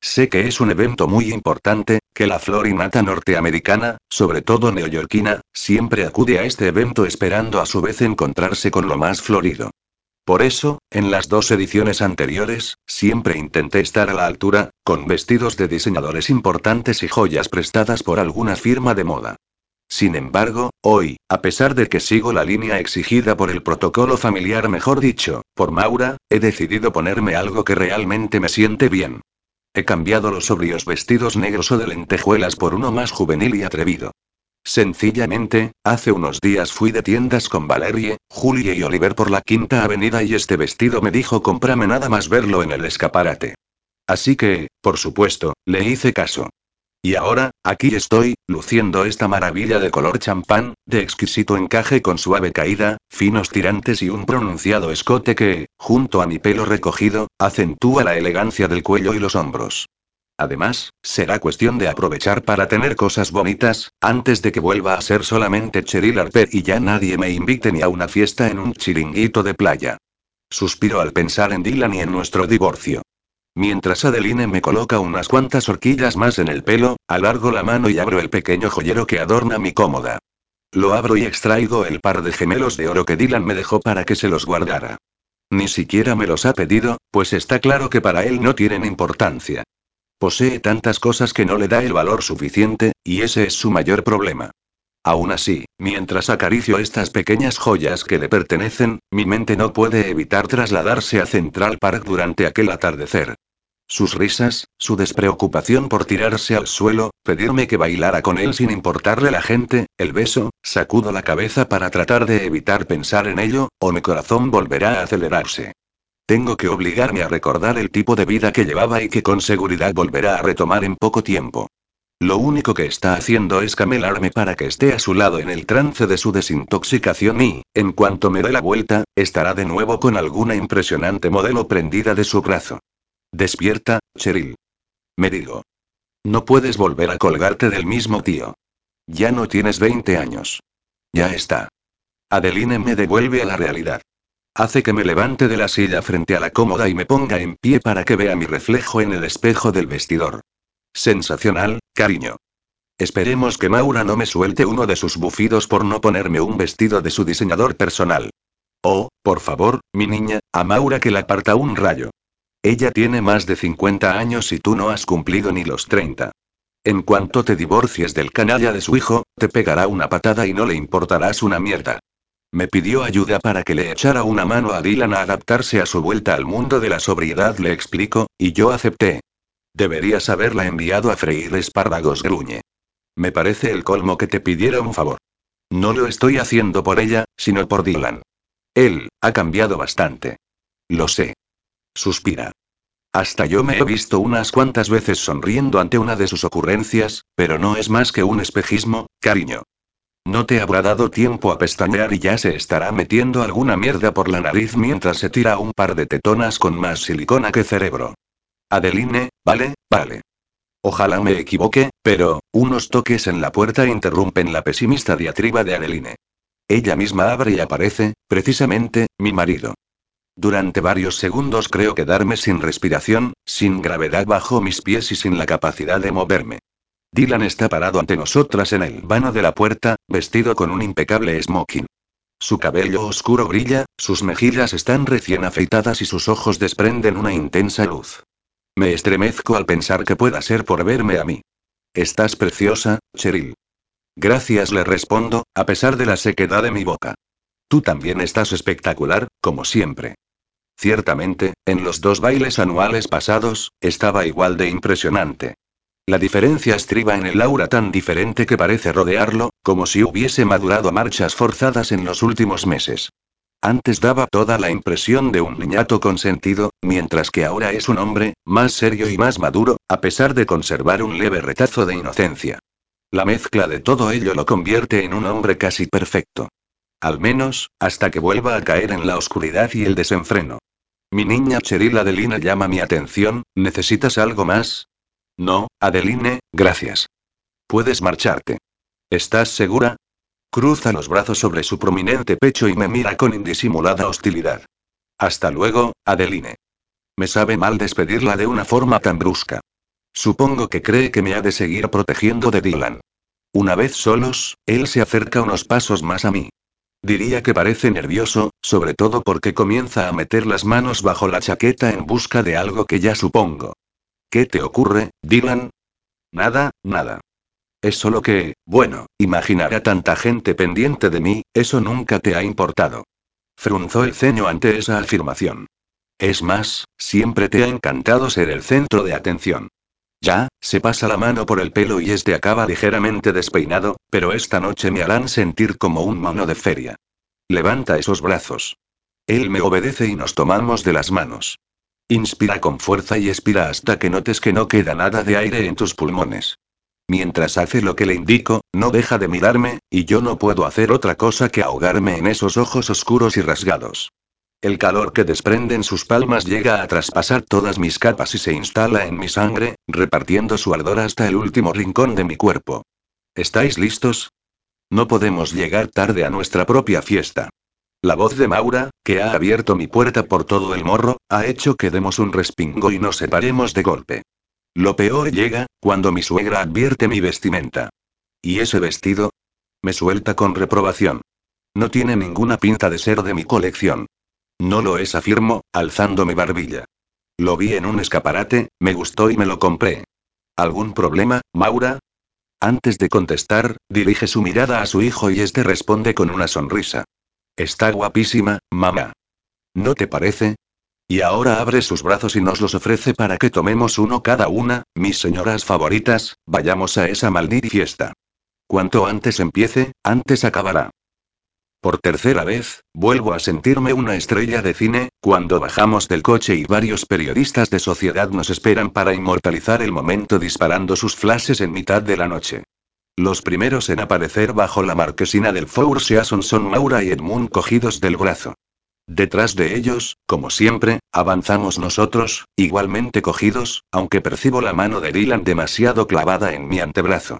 Sé que es un evento muy importante, que la florinata norteamericana, sobre todo neoyorquina, siempre acude a este evento esperando a su vez encontrarse con lo más florido. Por eso, en las dos ediciones anteriores, siempre intenté estar a la altura, con vestidos de diseñadores importantes y joyas prestadas por alguna firma de moda. Sin embargo, hoy, a pesar de que sigo la línea exigida por el protocolo familiar, mejor dicho, por Maura, he decidido ponerme algo que realmente me siente bien. He cambiado los sobrios vestidos negros o de lentejuelas por uno más juvenil y atrevido. Sencillamente, hace unos días fui de tiendas con Valerie, Julie y Oliver por la Quinta Avenida y este vestido me dijo cómprame nada más verlo en el escaparate. Así que, por supuesto, le hice caso. Y ahora, aquí estoy, luciendo esta maravilla de color champán, de exquisito encaje con suave caída, finos tirantes y un pronunciado escote que, junto a mi pelo recogido, acentúa la elegancia del cuello y los hombros. Además, será cuestión de aprovechar para tener cosas bonitas, antes de que vuelva a ser solamente Cheryl Arper y ya nadie me invite ni a una fiesta en un chiringuito de playa. Suspiro al pensar en Dylan y en nuestro divorcio. Mientras Adeline me coloca unas cuantas horquillas más en el pelo, alargo la mano y abro el pequeño joyero que adorna mi cómoda. Lo abro y extraigo el par de gemelos de oro que Dylan me dejó para que se los guardara. Ni siquiera me los ha pedido, pues está claro que para él no tienen importancia. Posee tantas cosas que no le da el valor suficiente, y ese es su mayor problema. Aún así, mientras acaricio estas pequeñas joyas que le pertenecen, mi mente no puede evitar trasladarse a Central Park durante aquel atardecer. Sus risas, su despreocupación por tirarse al suelo, pedirme que bailara con él sin importarle la gente, el beso, sacudo la cabeza para tratar de evitar pensar en ello, o mi corazón volverá a acelerarse. Tengo que obligarme a recordar el tipo de vida que llevaba y que con seguridad volverá a retomar en poco tiempo. Lo único que está haciendo es camelarme para que esté a su lado en el trance de su desintoxicación y, en cuanto me dé la vuelta, estará de nuevo con alguna impresionante modelo prendida de su brazo. Despierta, Cheryl. Me digo. No puedes volver a colgarte del mismo tío. Ya no tienes 20 años. Ya está. Adeline me devuelve a la realidad. Hace que me levante de la silla frente a la cómoda y me ponga en pie para que vea mi reflejo en el espejo del vestidor. Sensacional, cariño. Esperemos que Maura no me suelte uno de sus bufidos por no ponerme un vestido de su diseñador personal. Oh, por favor, mi niña, a Maura que la aparta un rayo. Ella tiene más de 50 años y tú no has cumplido ni los 30. En cuanto te divorcies del canalla de su hijo, te pegará una patada y no le importarás una mierda. Me pidió ayuda para que le echara una mano a Dylan a adaptarse a su vuelta al mundo de la sobriedad, le explico, y yo acepté. Deberías haberla enviado a freír espárragos, gruñe. Me parece el colmo que te pidiera un favor. No lo estoy haciendo por ella, sino por Dylan. Él, ha cambiado bastante. Lo sé. Suspira. Hasta yo me he visto unas cuantas veces sonriendo ante una de sus ocurrencias, pero no es más que un espejismo, cariño. No te habrá dado tiempo a pestañear y ya se estará metiendo alguna mierda por la nariz mientras se tira un par de tetonas con más silicona que cerebro. Adeline, vale, vale. Ojalá me equivoque, pero, unos toques en la puerta interrumpen la pesimista diatriba de Adeline. Ella misma abre y aparece, precisamente, mi marido. Durante varios segundos creo quedarme sin respiración, sin gravedad bajo mis pies y sin la capacidad de moverme. Dylan está parado ante nosotras en el vano de la puerta, vestido con un impecable smoking. Su cabello oscuro brilla, sus mejillas están recién afeitadas y sus ojos desprenden una intensa luz. Me estremezco al pensar que pueda ser por verme a mí. Estás preciosa, Cheryl. Gracias, le respondo, a pesar de la sequedad de mi boca. Tú también estás espectacular, como siempre. Ciertamente, en los dos bailes anuales pasados, estaba igual de impresionante. La diferencia estriba en el aura tan diferente que parece rodearlo, como si hubiese madurado a marchas forzadas en los últimos meses. Antes daba toda la impresión de un niñato consentido, mientras que ahora es un hombre, más serio y más maduro, a pesar de conservar un leve retazo de inocencia. La mezcla de todo ello lo convierte en un hombre casi perfecto. Al menos, hasta que vuelva a caer en la oscuridad y el desenfreno. Mi niña Cheryl Adelina llama mi atención, ¿necesitas algo más? No, Adeline, gracias. Puedes marcharte. ¿Estás segura? Cruza los brazos sobre su prominente pecho y me mira con indisimulada hostilidad. Hasta luego, Adeline. Me sabe mal despedirla de una forma tan brusca. Supongo que cree que me ha de seguir protegiendo de Dylan. Una vez solos, él se acerca unos pasos más a mí. Diría que parece nervioso, sobre todo porque comienza a meter las manos bajo la chaqueta en busca de algo que ya supongo. ¿Qué te ocurre, Dylan? Nada, nada. Es solo que, bueno, imaginar a tanta gente pendiente de mí, eso nunca te ha importado. Frunzó el ceño ante esa afirmación. Es más, siempre te ha encantado ser el centro de atención. Ya, se pasa la mano por el pelo y este acaba ligeramente despeinado, pero esta noche me harán sentir como un mono de feria. Levanta esos brazos. Él me obedece y nos tomamos de las manos. Inspira con fuerza y expira hasta que notes que no queda nada de aire en tus pulmones. Mientras hace lo que le indico, no deja de mirarme, y yo no puedo hacer otra cosa que ahogarme en esos ojos oscuros y rasgados. El calor que desprenden sus palmas llega a traspasar todas mis capas y se instala en mi sangre, repartiendo su ardor hasta el último rincón de mi cuerpo. ¿Estáis listos? No podemos llegar tarde a nuestra propia fiesta. La voz de Maura, que ha abierto mi puerta por todo el morro, ha hecho que demos un respingo y nos separemos de golpe. Lo peor llega, cuando mi suegra advierte mi vestimenta. ¿Y ese vestido? Me suelta con reprobación. No tiene ninguna pinta de ser de mi colección. No lo es, afirmo, alzando mi barbilla. Lo vi en un escaparate, me gustó y me lo compré. ¿Algún problema, Maura? Antes de contestar, dirige su mirada a su hijo y este responde con una sonrisa. Está guapísima, mamá. ¿No te parece? Y ahora abre sus brazos y nos los ofrece para que tomemos uno cada una, mis señoras favoritas, vayamos a esa maldita fiesta. Cuanto antes empiece, antes acabará. Por tercera vez, vuelvo a sentirme una estrella de cine, cuando bajamos del coche y varios periodistas de sociedad nos esperan para inmortalizar el momento disparando sus flashes en mitad de la noche. Los primeros en aparecer bajo la marquesina del Four Seasons son Maura y Edmund cogidos del brazo. Detrás de ellos, como siempre, avanzamos nosotros, igualmente cogidos, aunque percibo la mano de Dylan demasiado clavada en mi antebrazo.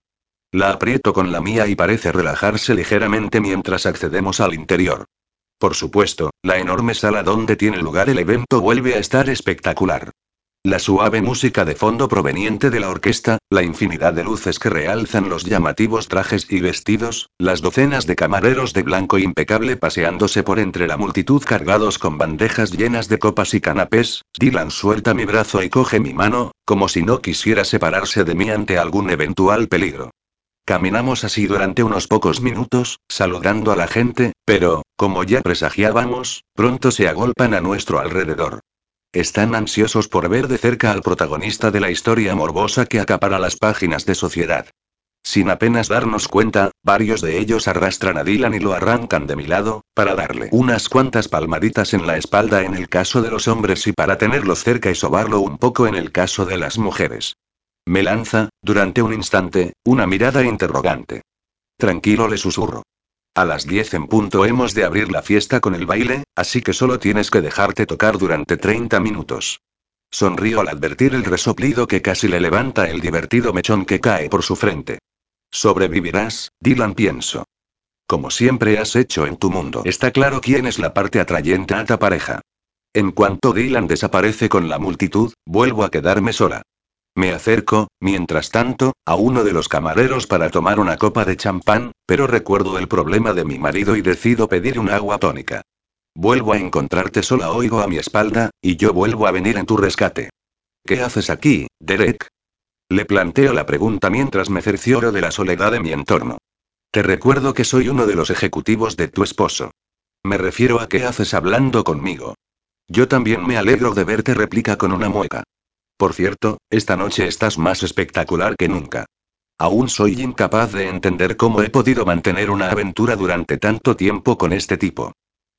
La aprieto con la mía y parece relajarse ligeramente mientras accedemos al interior. Por supuesto, la enorme sala donde tiene lugar el evento vuelve a estar espectacular. La suave música de fondo proveniente de la orquesta, la infinidad de luces que realzan los llamativos trajes y vestidos, las docenas de camareros de blanco impecable paseándose por entre la multitud cargados con bandejas llenas de copas y canapés, Dylan suelta mi brazo y coge mi mano, como si no quisiera separarse de mí ante algún eventual peligro. Caminamos así durante unos pocos minutos, saludando a la gente, pero, como ya presagiábamos, pronto se agolpan a nuestro alrededor. Están ansiosos por ver de cerca al protagonista de la historia morbosa que acapara las páginas de sociedad. Sin apenas darnos cuenta, varios de ellos arrastran a Dylan y lo arrancan de mi lado, para darle unas cuantas palmaditas en la espalda en el caso de los hombres y para tenerlo cerca y sobarlo un poco en el caso de las mujeres. Me lanza, durante un instante, una mirada interrogante. Tranquilo le susurro. A las 10 en punto hemos de abrir la fiesta con el baile, así que solo tienes que dejarte tocar durante 30 minutos. Sonrío al advertir el resoplido que casi le levanta el divertido mechón que cae por su frente. Sobrevivirás, Dylan pienso. Como siempre has hecho en tu mundo. Está claro quién es la parte atrayente a ta pareja. En cuanto Dylan desaparece con la multitud, vuelvo a quedarme sola. Me acerco, mientras tanto, a uno de los camareros para tomar una copa de champán, pero recuerdo el problema de mi marido y decido pedir un agua tónica. Vuelvo a encontrarte sola, oigo a mi espalda, y yo vuelvo a venir en tu rescate. ¿Qué haces aquí, Derek? Le planteo la pregunta mientras me cercioro de la soledad de mi entorno. Te recuerdo que soy uno de los ejecutivos de tu esposo. Me refiero a qué haces hablando conmigo. Yo también me alegro de verte, replica con una mueca. Por cierto, esta noche estás más espectacular que nunca. Aún soy incapaz de entender cómo he podido mantener una aventura durante tanto tiempo con este tipo.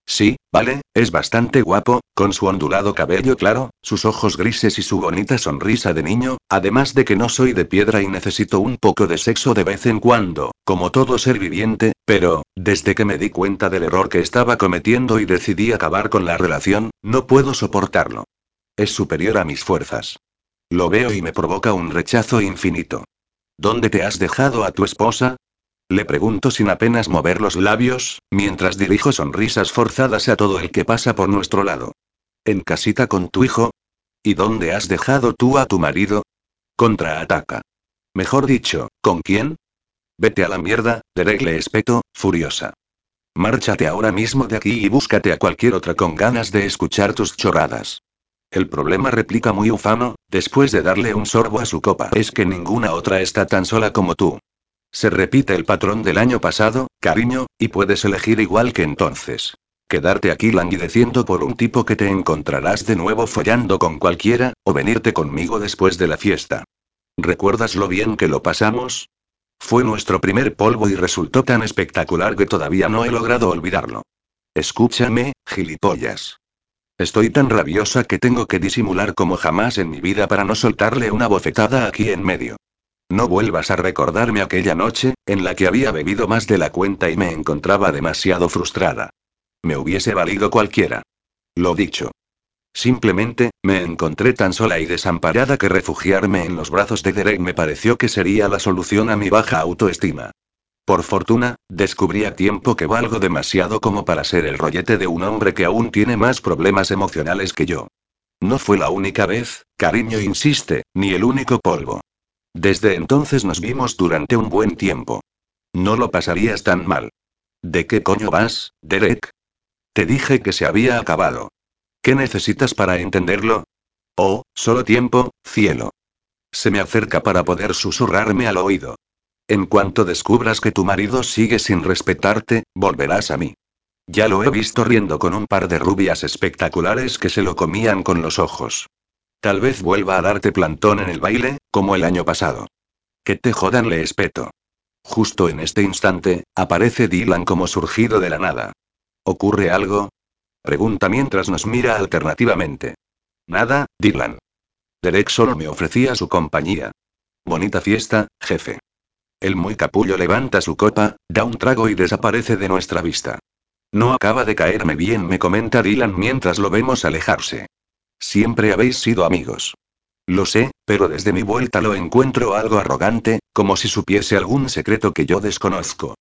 Sí, vale, es bastante guapo, con su ondulado cabello claro, sus ojos grises y su bonita sonrisa de niño, además de que no soy de piedra y necesito un poco de sexo de vez en cuando, como todo ser viviente, pero, desde que me di cuenta del error que estaba cometiendo y decidí acabar con la relación, no puedo soportarlo. Es superior a mis fuerzas. Lo veo y me provoca un rechazo infinito. ¿Dónde te has dejado a tu esposa? Le pregunto sin apenas mover los labios, mientras dirijo sonrisas forzadas a todo el que pasa por nuestro lado. ¿En casita con tu hijo? ¿Y dónde has dejado tú a tu marido? Contraataca. Mejor dicho, ¿con quién? Vete a la mierda, Derek le espeto, furiosa. Márchate ahora mismo de aquí y búscate a cualquier otra con ganas de escuchar tus chorradas. El problema replica muy ufano, después de darle un sorbo a su copa, es que ninguna otra está tan sola como tú. Se repite el patrón del año pasado, cariño, y puedes elegir igual que entonces. Quedarte aquí languideciendo por un tipo que te encontrarás de nuevo follando con cualquiera, o venirte conmigo después de la fiesta. ¿Recuerdas lo bien que lo pasamos? Fue nuestro primer polvo y resultó tan espectacular que todavía no he logrado olvidarlo. Escúchame, gilipollas. Estoy tan rabiosa que tengo que disimular como jamás en mi vida para no soltarle una bofetada aquí en medio. No vuelvas a recordarme aquella noche, en la que había bebido más de la cuenta y me encontraba demasiado frustrada. Me hubiese valido cualquiera. Lo dicho. Simplemente, me encontré tan sola y desamparada que refugiarme en los brazos de Derek me pareció que sería la solución a mi baja autoestima. Por fortuna, descubrí a tiempo que valgo demasiado como para ser el rollete de un hombre que aún tiene más problemas emocionales que yo. No fue la única vez, cariño insiste, ni el único polvo. Desde entonces nos vimos durante un buen tiempo. No lo pasarías tan mal. ¿De qué coño vas, Derek? Te dije que se había acabado. ¿Qué necesitas para entenderlo? Oh, solo tiempo, cielo. Se me acerca para poder susurrarme al oído. En cuanto descubras que tu marido sigue sin respetarte, volverás a mí. Ya lo he visto riendo con un par de rubias espectaculares que se lo comían con los ojos. Tal vez vuelva a darte plantón en el baile, como el año pasado. Que te jodan, le espeto. Justo en este instante, aparece Dylan como surgido de la nada. ¿Ocurre algo? Pregunta mientras nos mira alternativamente. Nada, Dylan. Derek solo me ofrecía su compañía. Bonita fiesta, jefe. El muy capullo levanta su copa, da un trago y desaparece de nuestra vista. No acaba de caerme bien, me comenta Dylan mientras lo vemos alejarse. Siempre habéis sido amigos. Lo sé, pero desde mi vuelta lo encuentro algo arrogante, como si supiese algún secreto que yo desconozco.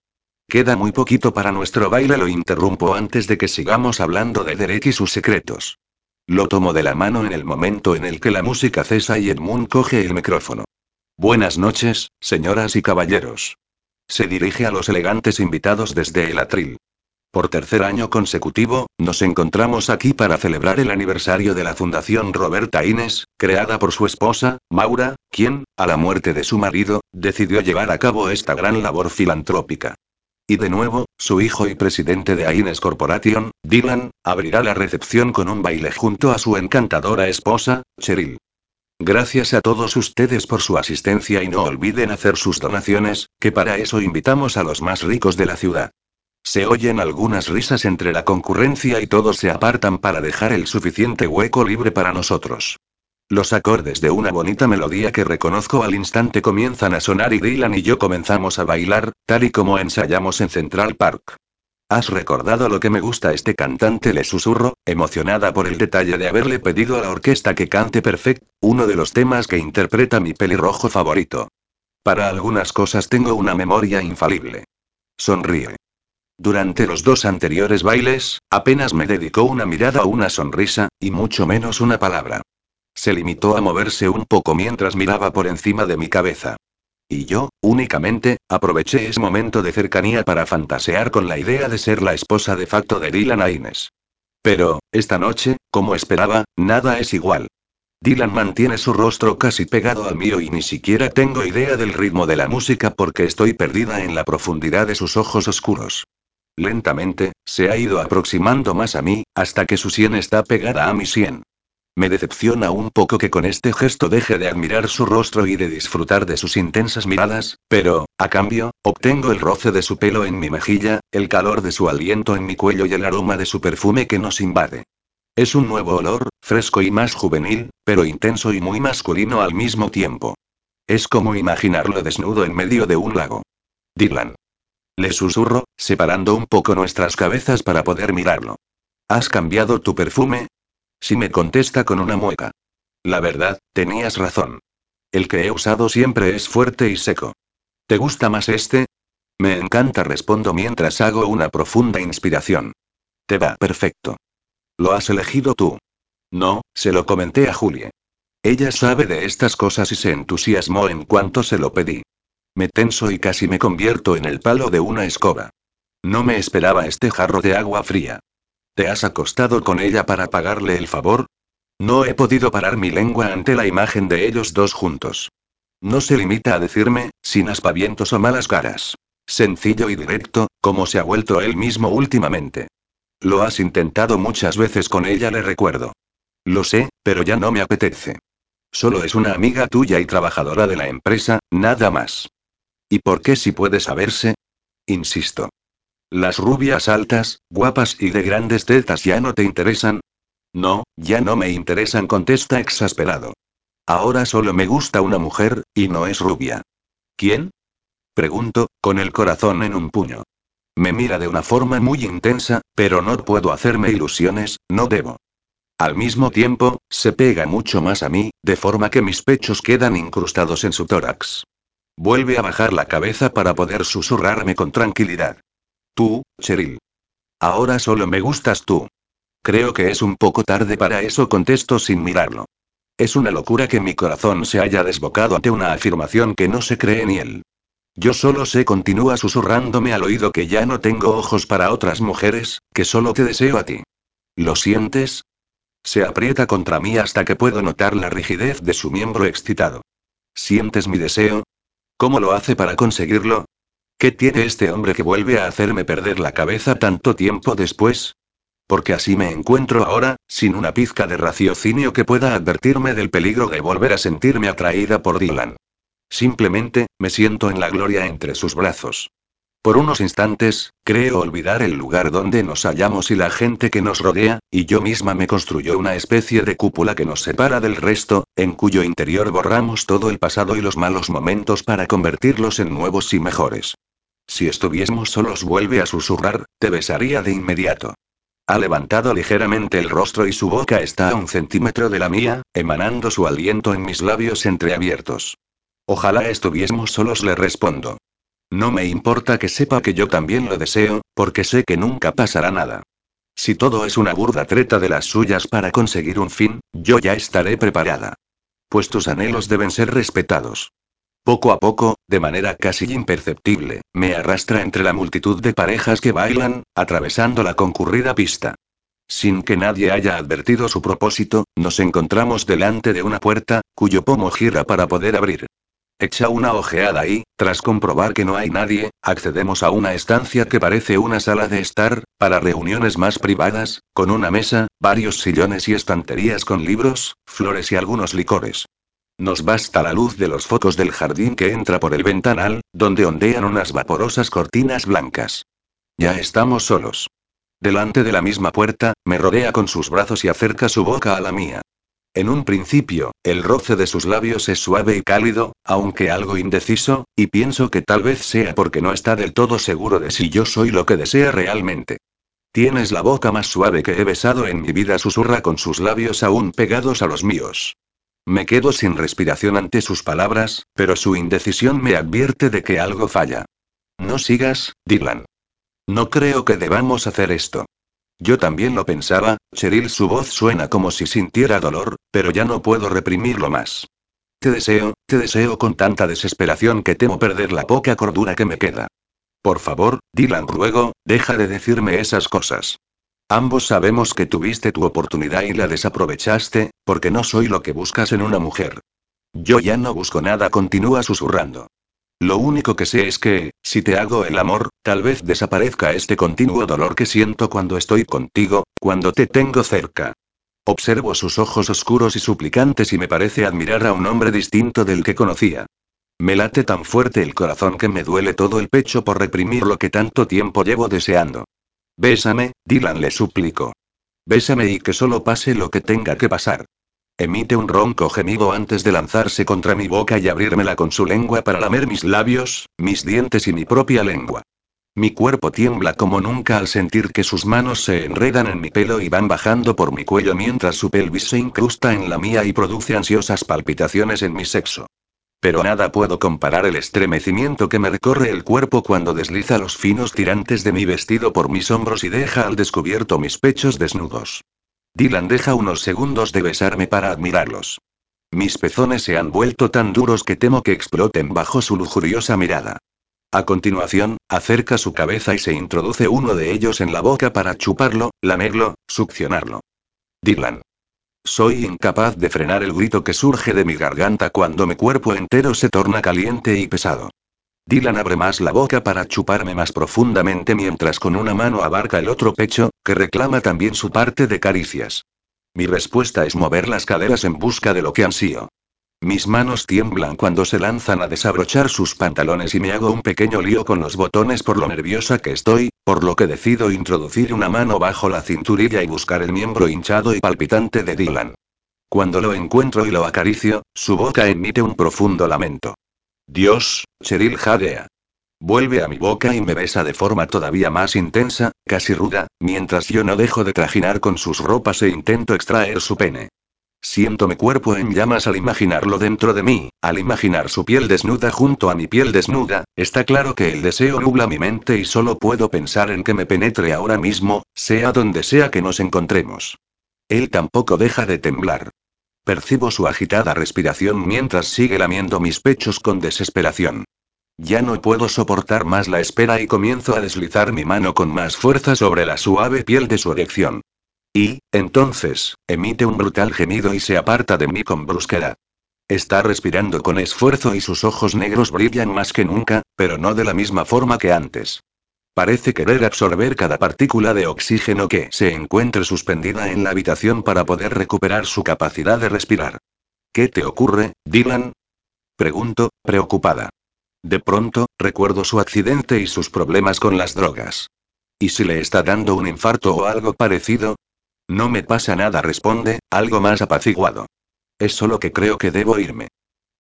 Queda muy poquito para nuestro baile, lo interrumpo antes de que sigamos hablando de Derek y sus secretos. Lo tomo de la mano en el momento en el que la música cesa y Edmund coge el micrófono. Buenas noches, señoras y caballeros. Se dirige a los elegantes invitados desde el atril. Por tercer año consecutivo, nos encontramos aquí para celebrar el aniversario de la Fundación Roberta Inés, creada por su esposa, Maura, quien, a la muerte de su marido, decidió llevar a cabo esta gran labor filantrópica. Y de nuevo, su hijo y presidente de Aines Corporation, Dylan, abrirá la recepción con un baile junto a su encantadora esposa, Cheryl. Gracias a todos ustedes por su asistencia y no olviden hacer sus donaciones, que para eso invitamos a los más ricos de la ciudad. Se oyen algunas risas entre la concurrencia y todos se apartan para dejar el suficiente hueco libre para nosotros. Los acordes de una bonita melodía que reconozco al instante comienzan a sonar y Dylan y yo comenzamos a bailar, tal y como ensayamos en Central Park. ¿Has recordado lo que me gusta este cantante? Le susurro, emocionada por el detalle de haberle pedido a la orquesta que cante Perfect, uno de los temas que interpreta mi pelirrojo favorito. Para algunas cosas tengo una memoria infalible. Sonríe. Durante los dos anteriores bailes, apenas me dedicó una mirada o una sonrisa, y mucho menos una palabra. Se limitó a moverse un poco mientras miraba por encima de mi cabeza. Y yo, únicamente, aproveché ese momento de cercanía para fantasear con la idea de ser la esposa de facto de Dylan Aines. Pero, esta noche, como esperaba, nada es igual. Dylan mantiene su rostro casi pegado al mío y ni siquiera tengo idea del ritmo de la música porque estoy perdida en la profundidad de sus ojos oscuros. Lentamente, se ha ido aproximando más a mí, hasta que su sien está pegada a mi sien. Me decepciona un poco que con este gesto deje de admirar su rostro y de disfrutar de sus intensas miradas, pero, a cambio, obtengo el roce de su pelo en mi mejilla, el calor de su aliento en mi cuello y el aroma de su perfume que nos invade. Es un nuevo olor, fresco y más juvenil, pero intenso y muy masculino al mismo tiempo. Es como imaginarlo desnudo en medio de un lago. Dylan. Le susurro, separando un poco nuestras cabezas para poder mirarlo. ¿Has cambiado tu perfume? Si me contesta con una mueca. La verdad, tenías razón. El que he usado siempre es fuerte y seco. ¿Te gusta más este? Me encanta, respondo mientras hago una profunda inspiración. Te va perfecto. Lo has elegido tú. No, se lo comenté a Julie. Ella sabe de estas cosas y se entusiasmó en cuanto se lo pedí. Me tenso y casi me convierto en el palo de una escoba. No me esperaba este jarro de agua fría. ¿Te has acostado con ella para pagarle el favor? No he podido parar mi lengua ante la imagen de ellos dos juntos. No se limita a decirme, sin aspavientos o malas caras. Sencillo y directo, como se ha vuelto él mismo últimamente. Lo has intentado muchas veces con ella, le recuerdo. Lo sé, pero ya no me apetece. Solo es una amiga tuya y trabajadora de la empresa, nada más. ¿Y por qué si puede saberse? Insisto. ¿Las rubias altas, guapas y de grandes tetas ya no te interesan? No, ya no me interesan, contesta exasperado. Ahora solo me gusta una mujer, y no es rubia. ¿Quién? Pregunto, con el corazón en un puño. Me mira de una forma muy intensa, pero no puedo hacerme ilusiones, no debo. Al mismo tiempo, se pega mucho más a mí, de forma que mis pechos quedan incrustados en su tórax. Vuelve a bajar la cabeza para poder susurrarme con tranquilidad. Tú, Cheryl. Ahora solo me gustas tú. Creo que es un poco tarde para eso, contesto sin mirarlo. Es una locura que mi corazón se haya desbocado ante una afirmación que no se cree ni él. Yo solo sé, continúa susurrándome al oído que ya no tengo ojos para otras mujeres, que solo te deseo a ti. ¿Lo sientes? Se aprieta contra mí hasta que puedo notar la rigidez de su miembro excitado. ¿Sientes mi deseo? ¿Cómo lo hace para conseguirlo? ¿Qué tiene este hombre que vuelve a hacerme perder la cabeza tanto tiempo después? Porque así me encuentro ahora, sin una pizca de raciocinio que pueda advertirme del peligro de volver a sentirme atraída por Dylan. Simplemente, me siento en la gloria entre sus brazos. Por unos instantes, creo olvidar el lugar donde nos hallamos y la gente que nos rodea, y yo misma me construyo una especie de cúpula que nos separa del resto, en cuyo interior borramos todo el pasado y los malos momentos para convertirlos en nuevos y mejores. Si estuviésemos solos, vuelve a susurrar, te besaría de inmediato. Ha levantado ligeramente el rostro y su boca está a un centímetro de la mía, emanando su aliento en mis labios entreabiertos. Ojalá estuviésemos solos, le respondo. No me importa que sepa que yo también lo deseo, porque sé que nunca pasará nada. Si todo es una burda treta de las suyas para conseguir un fin, yo ya estaré preparada. Pues tus anhelos deben ser respetados. Poco a poco, de manera casi imperceptible, me arrastra entre la multitud de parejas que bailan, atravesando la concurrida pista. Sin que nadie haya advertido su propósito, nos encontramos delante de una puerta, cuyo pomo gira para poder abrir. Echa una ojeada y, tras comprobar que no hay nadie, accedemos a una estancia que parece una sala de estar, para reuniones más privadas, con una mesa, varios sillones y estanterías con libros, flores y algunos licores. Nos basta la luz de los focos del jardín que entra por el ventanal, donde ondean unas vaporosas cortinas blancas. Ya estamos solos. Delante de la misma puerta, me rodea con sus brazos y acerca su boca a la mía. En un principio, el roce de sus labios es suave y cálido, aunque algo indeciso, y pienso que tal vez sea porque no está del todo seguro de si yo soy lo que desea realmente. Tienes la boca más suave que he besado en mi vida, susurra con sus labios aún pegados a los míos. Me quedo sin respiración ante sus palabras, pero su indecisión me advierte de que algo falla. No sigas, Dylan. No creo que debamos hacer esto. Yo también lo pensaba, Cheryl su voz suena como si sintiera dolor, pero ya no puedo reprimirlo más. Te deseo, te deseo con tanta desesperación que temo perder la poca cordura que me queda. Por favor, Dylan ruego, deja de decirme esas cosas. Ambos sabemos que tuviste tu oportunidad y la desaprovechaste, porque no soy lo que buscas en una mujer. Yo ya no busco nada, continúa susurrando. Lo único que sé es que, si te hago el amor, tal vez desaparezca este continuo dolor que siento cuando estoy contigo, cuando te tengo cerca. Observo sus ojos oscuros y suplicantes y me parece admirar a un hombre distinto del que conocía. Me late tan fuerte el corazón que me duele todo el pecho por reprimir lo que tanto tiempo llevo deseando. Bésame, Dylan le suplicó. Bésame y que solo pase lo que tenga que pasar. Emite un ronco gemido antes de lanzarse contra mi boca y abrírmela con su lengua para lamer mis labios, mis dientes y mi propia lengua. Mi cuerpo tiembla como nunca al sentir que sus manos se enredan en mi pelo y van bajando por mi cuello mientras su pelvis se incrusta en la mía y produce ansiosas palpitaciones en mi sexo. Pero nada puedo comparar el estremecimiento que me recorre el cuerpo cuando desliza los finos tirantes de mi vestido por mis hombros y deja al descubierto mis pechos desnudos. Dylan deja unos segundos de besarme para admirarlos. Mis pezones se han vuelto tan duros que temo que exploten bajo su lujuriosa mirada. A continuación, acerca su cabeza y se introduce uno de ellos en la boca para chuparlo, lamerlo, succionarlo. Dylan. Soy incapaz de frenar el grito que surge de mi garganta cuando mi cuerpo entero se torna caliente y pesado. Dylan abre más la boca para chuparme más profundamente mientras con una mano abarca el otro pecho, que reclama también su parte de caricias. Mi respuesta es mover las caderas en busca de lo que ansío. Mis manos tiemblan cuando se lanzan a desabrochar sus pantalones y me hago un pequeño lío con los botones por lo nerviosa que estoy, por lo que decido introducir una mano bajo la cinturilla y buscar el miembro hinchado y palpitante de Dylan. Cuando lo encuentro y lo acaricio, su boca emite un profundo lamento. Dios, Cheryl jadea. Vuelve a mi boca y me besa de forma todavía más intensa, casi ruda, mientras yo no dejo de trajinar con sus ropas e intento extraer su pene. Siento mi cuerpo en llamas al imaginarlo dentro de mí, al imaginar su piel desnuda junto a mi piel desnuda, está claro que el deseo nubla mi mente y solo puedo pensar en que me penetre ahora mismo, sea donde sea que nos encontremos. Él tampoco deja de temblar. Percibo su agitada respiración mientras sigue lamiendo mis pechos con desesperación. Ya no puedo soportar más la espera y comienzo a deslizar mi mano con más fuerza sobre la suave piel de su erección. Y, entonces, emite un brutal gemido y se aparta de mí con brusquedad. Está respirando con esfuerzo y sus ojos negros brillan más que nunca, pero no de la misma forma que antes. Parece querer absorber cada partícula de oxígeno que se encuentre suspendida en la habitación para poder recuperar su capacidad de respirar. ¿Qué te ocurre, Dylan? Pregunto, preocupada. De pronto, recuerdo su accidente y sus problemas con las drogas. ¿Y si le está dando un infarto o algo parecido? No me pasa nada, responde, algo más apaciguado. Es solo que creo que debo irme.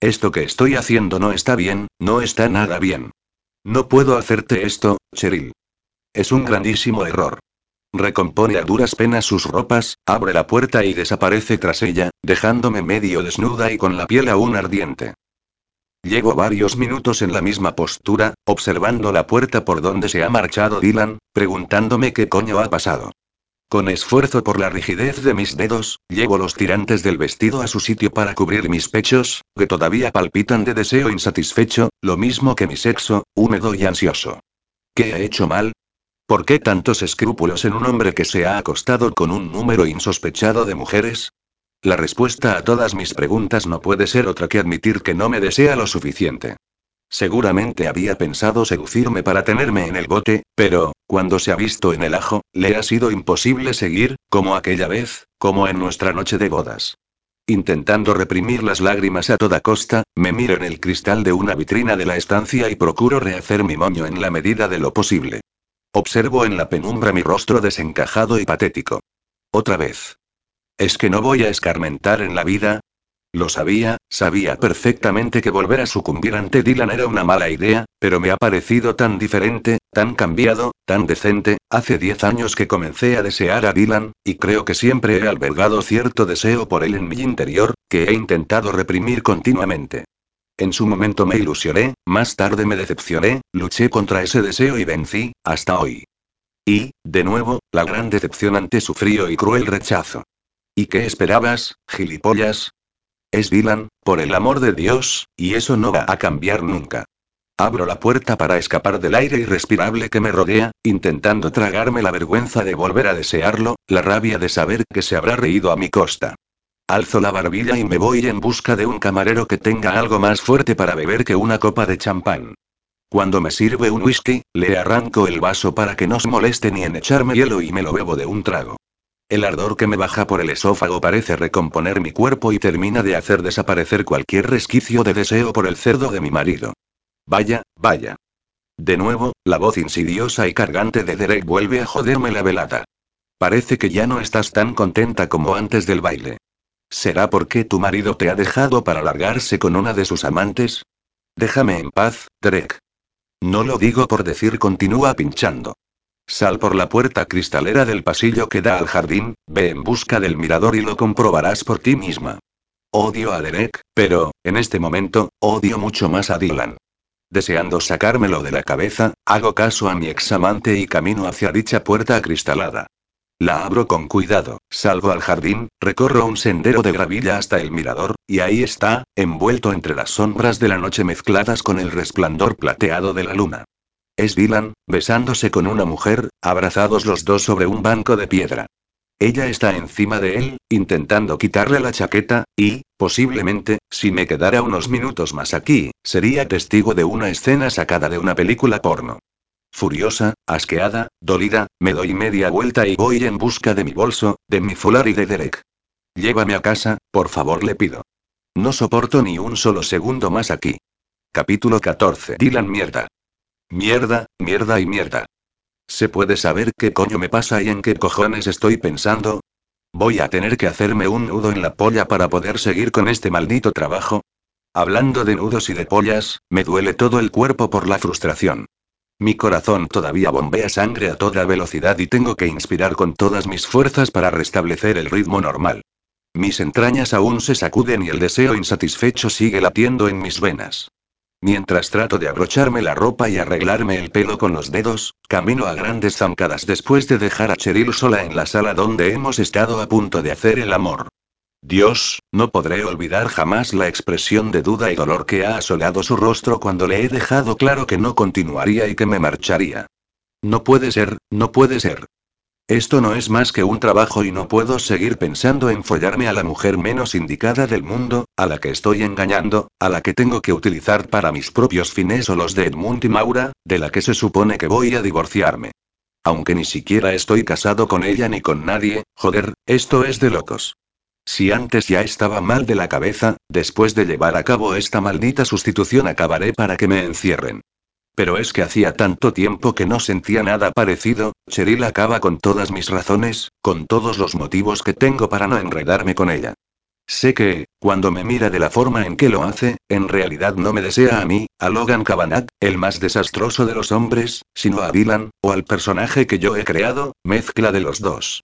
Esto que estoy haciendo no está bien, no está nada bien. No puedo hacerte esto, Cheryl. Es un grandísimo error. Recompone a duras penas sus ropas, abre la puerta y desaparece tras ella, dejándome medio desnuda y con la piel aún ardiente. Llevo varios minutos en la misma postura, observando la puerta por donde se ha marchado Dylan, preguntándome qué coño ha pasado. Con esfuerzo por la rigidez de mis dedos, llevo los tirantes del vestido a su sitio para cubrir mis pechos, que todavía palpitan de deseo insatisfecho, lo mismo que mi sexo, húmedo y ansioso. ¿Qué he hecho mal? ¿Por qué tantos escrúpulos en un hombre que se ha acostado con un número insospechado de mujeres? La respuesta a todas mis preguntas no puede ser otra que admitir que no me desea lo suficiente. Seguramente había pensado seducirme para tenerme en el bote, pero, cuando se ha visto en el ajo, le ha sido imposible seguir, como aquella vez, como en nuestra noche de bodas. Intentando reprimir las lágrimas a toda costa, me miro en el cristal de una vitrina de la estancia y procuro rehacer mi moño en la medida de lo posible. Observo en la penumbra mi rostro desencajado y patético. Otra vez. ¿Es que no voy a escarmentar en la vida? Lo sabía, sabía perfectamente que volver a sucumbir ante Dylan era una mala idea, pero me ha parecido tan diferente, tan cambiado, tan decente, hace diez años que comencé a desear a Dylan, y creo que siempre he albergado cierto deseo por él en mi interior, que he intentado reprimir continuamente. En su momento me ilusioné, más tarde me decepcioné, luché contra ese deseo y vencí, hasta hoy. Y, de nuevo, la gran decepción ante su frío y cruel rechazo. ¿Y qué esperabas, gilipollas? Es Dylan, por el amor de Dios, y eso no va a cambiar nunca. Abro la puerta para escapar del aire irrespirable que me rodea, intentando tragarme la vergüenza de volver a desearlo, la rabia de saber que se habrá reído a mi costa. Alzo la barbilla y me voy en busca de un camarero que tenga algo más fuerte para beber que una copa de champán. Cuando me sirve un whisky, le arranco el vaso para que no se moleste ni en echarme hielo y me lo bebo de un trago. El ardor que me baja por el esófago parece recomponer mi cuerpo y termina de hacer desaparecer cualquier resquicio de deseo por el cerdo de mi marido. Vaya, vaya. De nuevo, la voz insidiosa y cargante de Derek vuelve a joderme la velada. Parece que ya no estás tan contenta como antes del baile. ¿Será porque tu marido te ha dejado para largarse con una de sus amantes? Déjame en paz, Derek. No lo digo por decir, continúa pinchando. Sal por la puerta cristalera del pasillo que da al jardín, ve en busca del mirador y lo comprobarás por ti misma. odio a Derek, pero, en este momento, odio mucho más a Dylan. Deseando sacármelo de la cabeza, hago caso a mi examante y camino hacia dicha puerta acristalada. La abro con cuidado, salgo al jardín, recorro un sendero de gravilla hasta el mirador, y ahí está, envuelto entre las sombras de la noche mezcladas con el resplandor plateado de la luna. Es Dylan, besándose con una mujer, abrazados los dos sobre un banco de piedra. Ella está encima de él, intentando quitarle la chaqueta, y, posiblemente, si me quedara unos minutos más aquí, sería testigo de una escena sacada de una película porno. Furiosa, asqueada, dolida, me doy media vuelta y voy en busca de mi bolso, de mi fular y de Derek. Llévame a casa, por favor le pido. No soporto ni un solo segundo más aquí. Capítulo 14. Dylan mierda. Mierda, mierda y mierda. ¿Se puede saber qué coño me pasa y en qué cojones estoy pensando? ¿Voy a tener que hacerme un nudo en la polla para poder seguir con este maldito trabajo? Hablando de nudos y de pollas, me duele todo el cuerpo por la frustración. Mi corazón todavía bombea sangre a toda velocidad y tengo que inspirar con todas mis fuerzas para restablecer el ritmo normal. Mis entrañas aún se sacuden y el deseo insatisfecho sigue latiendo en mis venas. Mientras trato de abrocharme la ropa y arreglarme el pelo con los dedos, camino a grandes zancadas después de dejar a Cheryl sola en la sala donde hemos estado a punto de hacer el amor. Dios, no podré olvidar jamás la expresión de duda y dolor que ha asolado su rostro cuando le he dejado claro que no continuaría y que me marcharía. No puede ser, no puede ser. Esto no es más que un trabajo y no puedo seguir pensando en follarme a la mujer menos indicada del mundo, a la que estoy engañando, a la que tengo que utilizar para mis propios fines o los de Edmund y Maura, de la que se supone que voy a divorciarme. Aunque ni siquiera estoy casado con ella ni con nadie, joder, esto es de locos. Si antes ya estaba mal de la cabeza, después de llevar a cabo esta maldita sustitución acabaré para que me encierren. Pero es que hacía tanto tiempo que no sentía nada parecido, Cheryl acaba con todas mis razones, con todos los motivos que tengo para no enredarme con ella. Sé que, cuando me mira de la forma en que lo hace, en realidad no me desea a mí, a Logan Cavanagh, el más desastroso de los hombres, sino a Dylan, o al personaje que yo he creado, mezcla de los dos.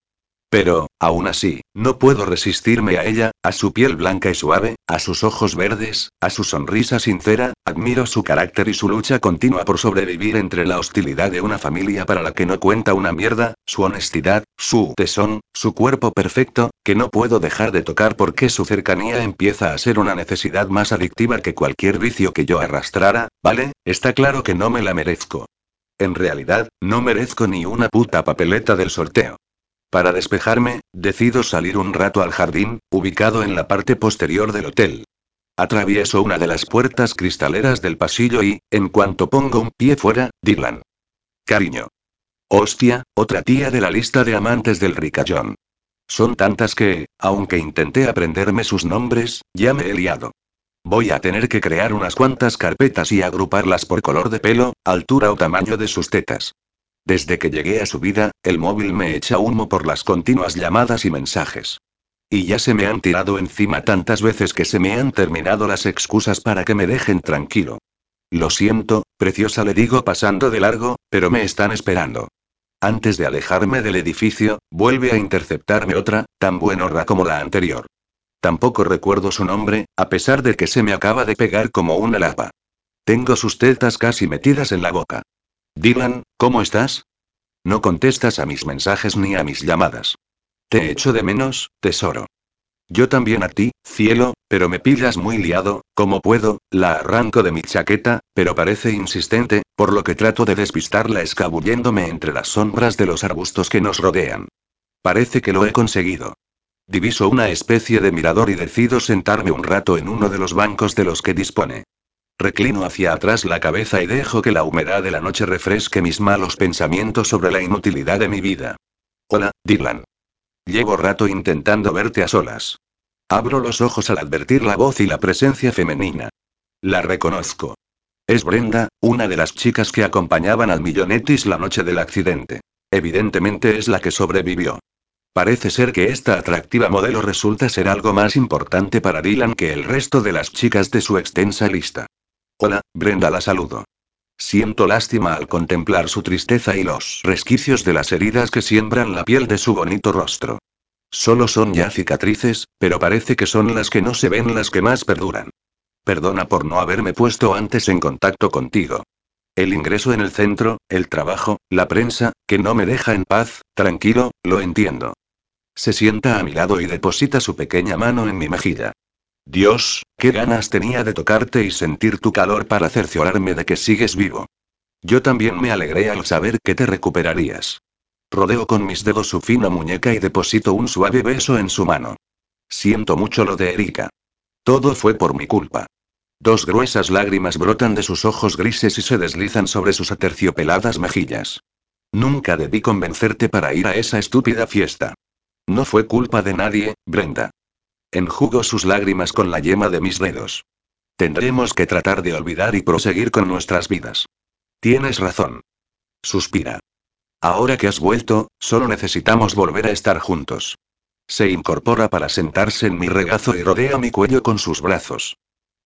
Pero, aún así, no puedo resistirme a ella, a su piel blanca y suave, a sus ojos verdes, a su sonrisa sincera, admiro su carácter y su lucha continua por sobrevivir entre la hostilidad de una familia para la que no cuenta una mierda, su honestidad, su tesón, su cuerpo perfecto, que no puedo dejar de tocar porque su cercanía empieza a ser una necesidad más adictiva que cualquier vicio que yo arrastrara, ¿vale? Está claro que no me la merezco. En realidad, no merezco ni una puta papeleta del sorteo. Para despejarme, decido salir un rato al jardín, ubicado en la parte posterior del hotel. Atravieso una de las puertas cristaleras del pasillo y, en cuanto pongo un pie fuera, Dylan. Cariño. Hostia, otra tía de la lista de amantes del ricachón. Son tantas que, aunque intenté aprenderme sus nombres, ya me he liado. Voy a tener que crear unas cuantas carpetas y agruparlas por color de pelo, altura o tamaño de sus tetas. Desde que llegué a su vida, el móvil me echa humo por las continuas llamadas y mensajes. Y ya se me han tirado encima tantas veces que se me han terminado las excusas para que me dejen tranquilo. Lo siento, preciosa le digo pasando de largo, pero me están esperando. Antes de alejarme del edificio, vuelve a interceptarme otra, tan buenorra como la anterior. Tampoco recuerdo su nombre, a pesar de que se me acaba de pegar como una lapa. Tengo sus tetas casi metidas en la boca. Dylan, ¿cómo estás? No contestas a mis mensajes ni a mis llamadas. Te echo de menos, tesoro. Yo también a ti, cielo, pero me pillas muy liado, como puedo, la arranco de mi chaqueta, pero parece insistente, por lo que trato de despistarla escabulléndome entre las sombras de los arbustos que nos rodean. Parece que lo he conseguido. Diviso una especie de mirador y decido sentarme un rato en uno de los bancos de los que dispone. Reclino hacia atrás la cabeza y dejo que la humedad de la noche refresque mis malos pensamientos sobre la inutilidad de mi vida. Hola, Dylan. Llevo rato intentando verte a solas. Abro los ojos al advertir la voz y la presencia femenina. La reconozco. Es Brenda, una de las chicas que acompañaban al Millonetis la noche del accidente. Evidentemente es la que sobrevivió. Parece ser que esta atractiva modelo resulta ser algo más importante para Dylan que el resto de las chicas de su extensa lista. Hola, Brenda la saludo. Siento lástima al contemplar su tristeza y los resquicios de las heridas que siembran la piel de su bonito rostro. Solo son ya cicatrices, pero parece que son las que no se ven las que más perduran. Perdona por no haberme puesto antes en contacto contigo. El ingreso en el centro, el trabajo, la prensa, que no me deja en paz, tranquilo, lo entiendo. Se sienta a mi lado y deposita su pequeña mano en mi mejilla. Dios, qué ganas tenía de tocarte y sentir tu calor para cerciorarme de que sigues vivo. Yo también me alegré al saber que te recuperarías. Rodeo con mis dedos su fina muñeca y deposito un suave beso en su mano. Siento mucho lo de Erika. Todo fue por mi culpa. Dos gruesas lágrimas brotan de sus ojos grises y se deslizan sobre sus aterciopeladas mejillas. Nunca debí convencerte para ir a esa estúpida fiesta. No fue culpa de nadie, Brenda. Enjugo sus lágrimas con la yema de mis dedos. Tendremos que tratar de olvidar y proseguir con nuestras vidas. Tienes razón. Suspira. Ahora que has vuelto, solo necesitamos volver a estar juntos. Se incorpora para sentarse en mi regazo y rodea mi cuello con sus brazos.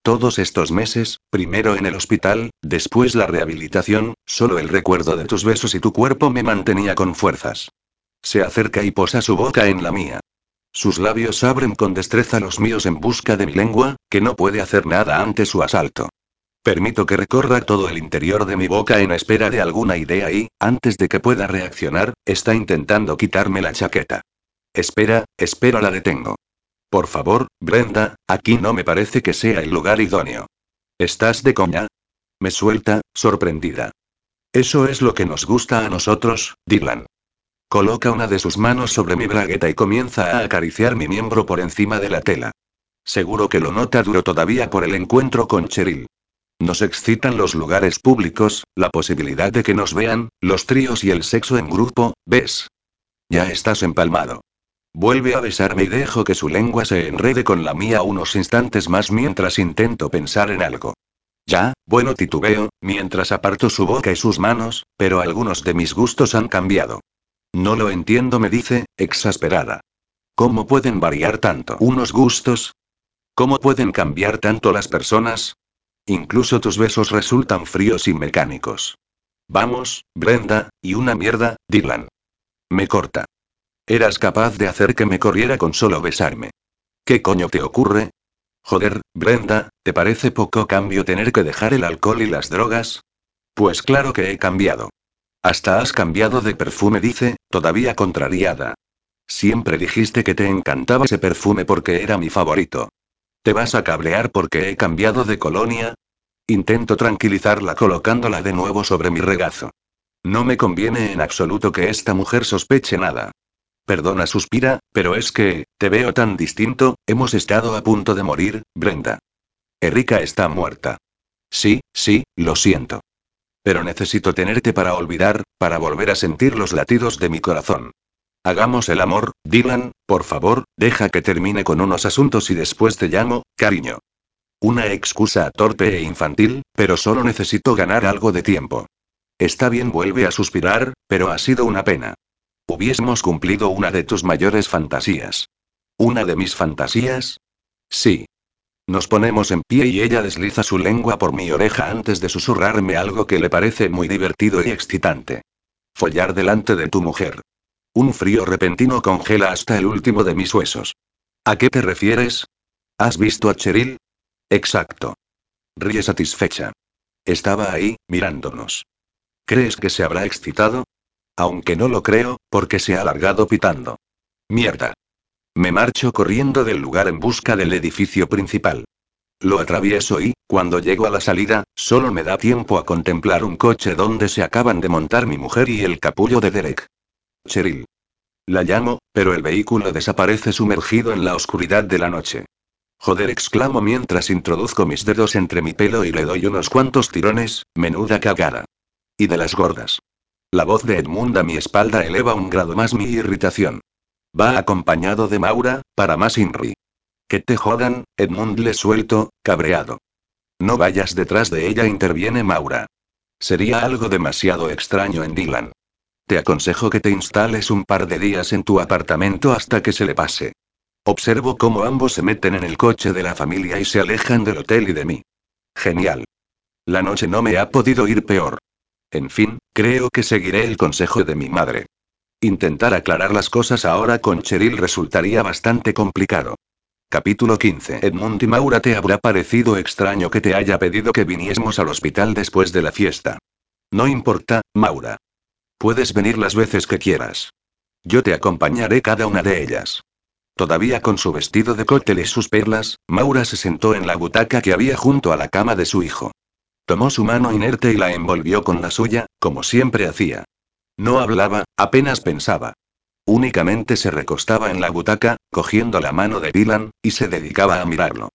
Todos estos meses, primero en el hospital, después la rehabilitación, solo el recuerdo de tus besos y tu cuerpo me mantenía con fuerzas. Se acerca y posa su boca en la mía. Sus labios abren con destreza los míos en busca de mi lengua, que no puede hacer nada ante su asalto. Permito que recorra todo el interior de mi boca en espera de alguna idea y, antes de que pueda reaccionar, está intentando quitarme la chaqueta. Espera, espera, la detengo. Por favor, Brenda, aquí no me parece que sea el lugar idóneo. ¿Estás de coña? Me suelta, sorprendida. Eso es lo que nos gusta a nosotros, Dylan. Coloca una de sus manos sobre mi bragueta y comienza a acariciar mi miembro por encima de la tela. Seguro que lo nota duro todavía por el encuentro con Cheryl. Nos excitan los lugares públicos, la posibilidad de que nos vean, los tríos y el sexo en grupo, ¿ves? Ya estás empalmado. Vuelve a besarme y dejo que su lengua se enrede con la mía unos instantes más mientras intento pensar en algo. Ya, bueno, titubeo, mientras aparto su boca y sus manos, pero algunos de mis gustos han cambiado. No lo entiendo, me dice, exasperada. ¿Cómo pueden variar tanto unos gustos? ¿Cómo pueden cambiar tanto las personas? Incluso tus besos resultan fríos y mecánicos. Vamos, Brenda, y una mierda, Dylan. Me corta. Eras capaz de hacer que me corriera con solo besarme. ¿Qué coño te ocurre? Joder, Brenda, ¿te parece poco cambio tener que dejar el alcohol y las drogas? Pues claro que he cambiado. Hasta has cambiado de perfume, dice, todavía contrariada. Siempre dijiste que te encantaba ese perfume porque era mi favorito. ¿Te vas a cabrear porque he cambiado de colonia? Intento tranquilizarla colocándola de nuevo sobre mi regazo. No me conviene en absoluto que esta mujer sospeche nada. Perdona, suspira, pero es que, te veo tan distinto, hemos estado a punto de morir, Brenda. Erika está muerta. Sí, sí, lo siento. Pero necesito tenerte para olvidar, para volver a sentir los latidos de mi corazón. Hagamos el amor, Dylan, por favor, deja que termine con unos asuntos y después te llamo, cariño. Una excusa torpe e infantil, pero solo necesito ganar algo de tiempo. Está bien, vuelve a suspirar, pero ha sido una pena. Hubiésemos cumplido una de tus mayores fantasías. ¿Una de mis fantasías? Sí. Nos ponemos en pie y ella desliza su lengua por mi oreja antes de susurrarme algo que le parece muy divertido y excitante. Follar delante de tu mujer. Un frío repentino congela hasta el último de mis huesos. ¿A qué te refieres? ¿Has visto a Cheryl? Exacto. Ríe satisfecha. Estaba ahí, mirándonos. ¿Crees que se habrá excitado? Aunque no lo creo, porque se ha alargado pitando. Mierda. Me marcho corriendo del lugar en busca del edificio principal. Lo atravieso y, cuando llego a la salida, solo me da tiempo a contemplar un coche donde se acaban de montar mi mujer y el capullo de Derek. Cheryl. La llamo, pero el vehículo desaparece sumergido en la oscuridad de la noche. Joder, exclamo mientras introduzco mis dedos entre mi pelo y le doy unos cuantos tirones, menuda cagada. Y de las gordas. La voz de Edmund a mi espalda eleva un grado más mi irritación. Va acompañado de Maura, para más Inri. Que te jodan, Edmund le suelto, cabreado. No vayas detrás de ella, interviene Maura. Sería algo demasiado extraño en Dylan. Te aconsejo que te instales un par de días en tu apartamento hasta que se le pase. Observo cómo ambos se meten en el coche de la familia y se alejan del hotel y de mí. Genial. La noche no me ha podido ir peor. En fin, creo que seguiré el consejo de mi madre. Intentar aclarar las cosas ahora con Cheryl resultaría bastante complicado. Capítulo 15. Edmund y Maura te habrá parecido extraño que te haya pedido que viniésemos al hospital después de la fiesta. No importa, Maura. Puedes venir las veces que quieras. Yo te acompañaré cada una de ellas. Todavía con su vestido de cóctel y sus perlas, Maura se sentó en la butaca que había junto a la cama de su hijo. Tomó su mano inerte y la envolvió con la suya, como siempre hacía. No hablaba, apenas pensaba. Únicamente se recostaba en la butaca, cogiendo la mano de Dylan, y se dedicaba a mirarlo.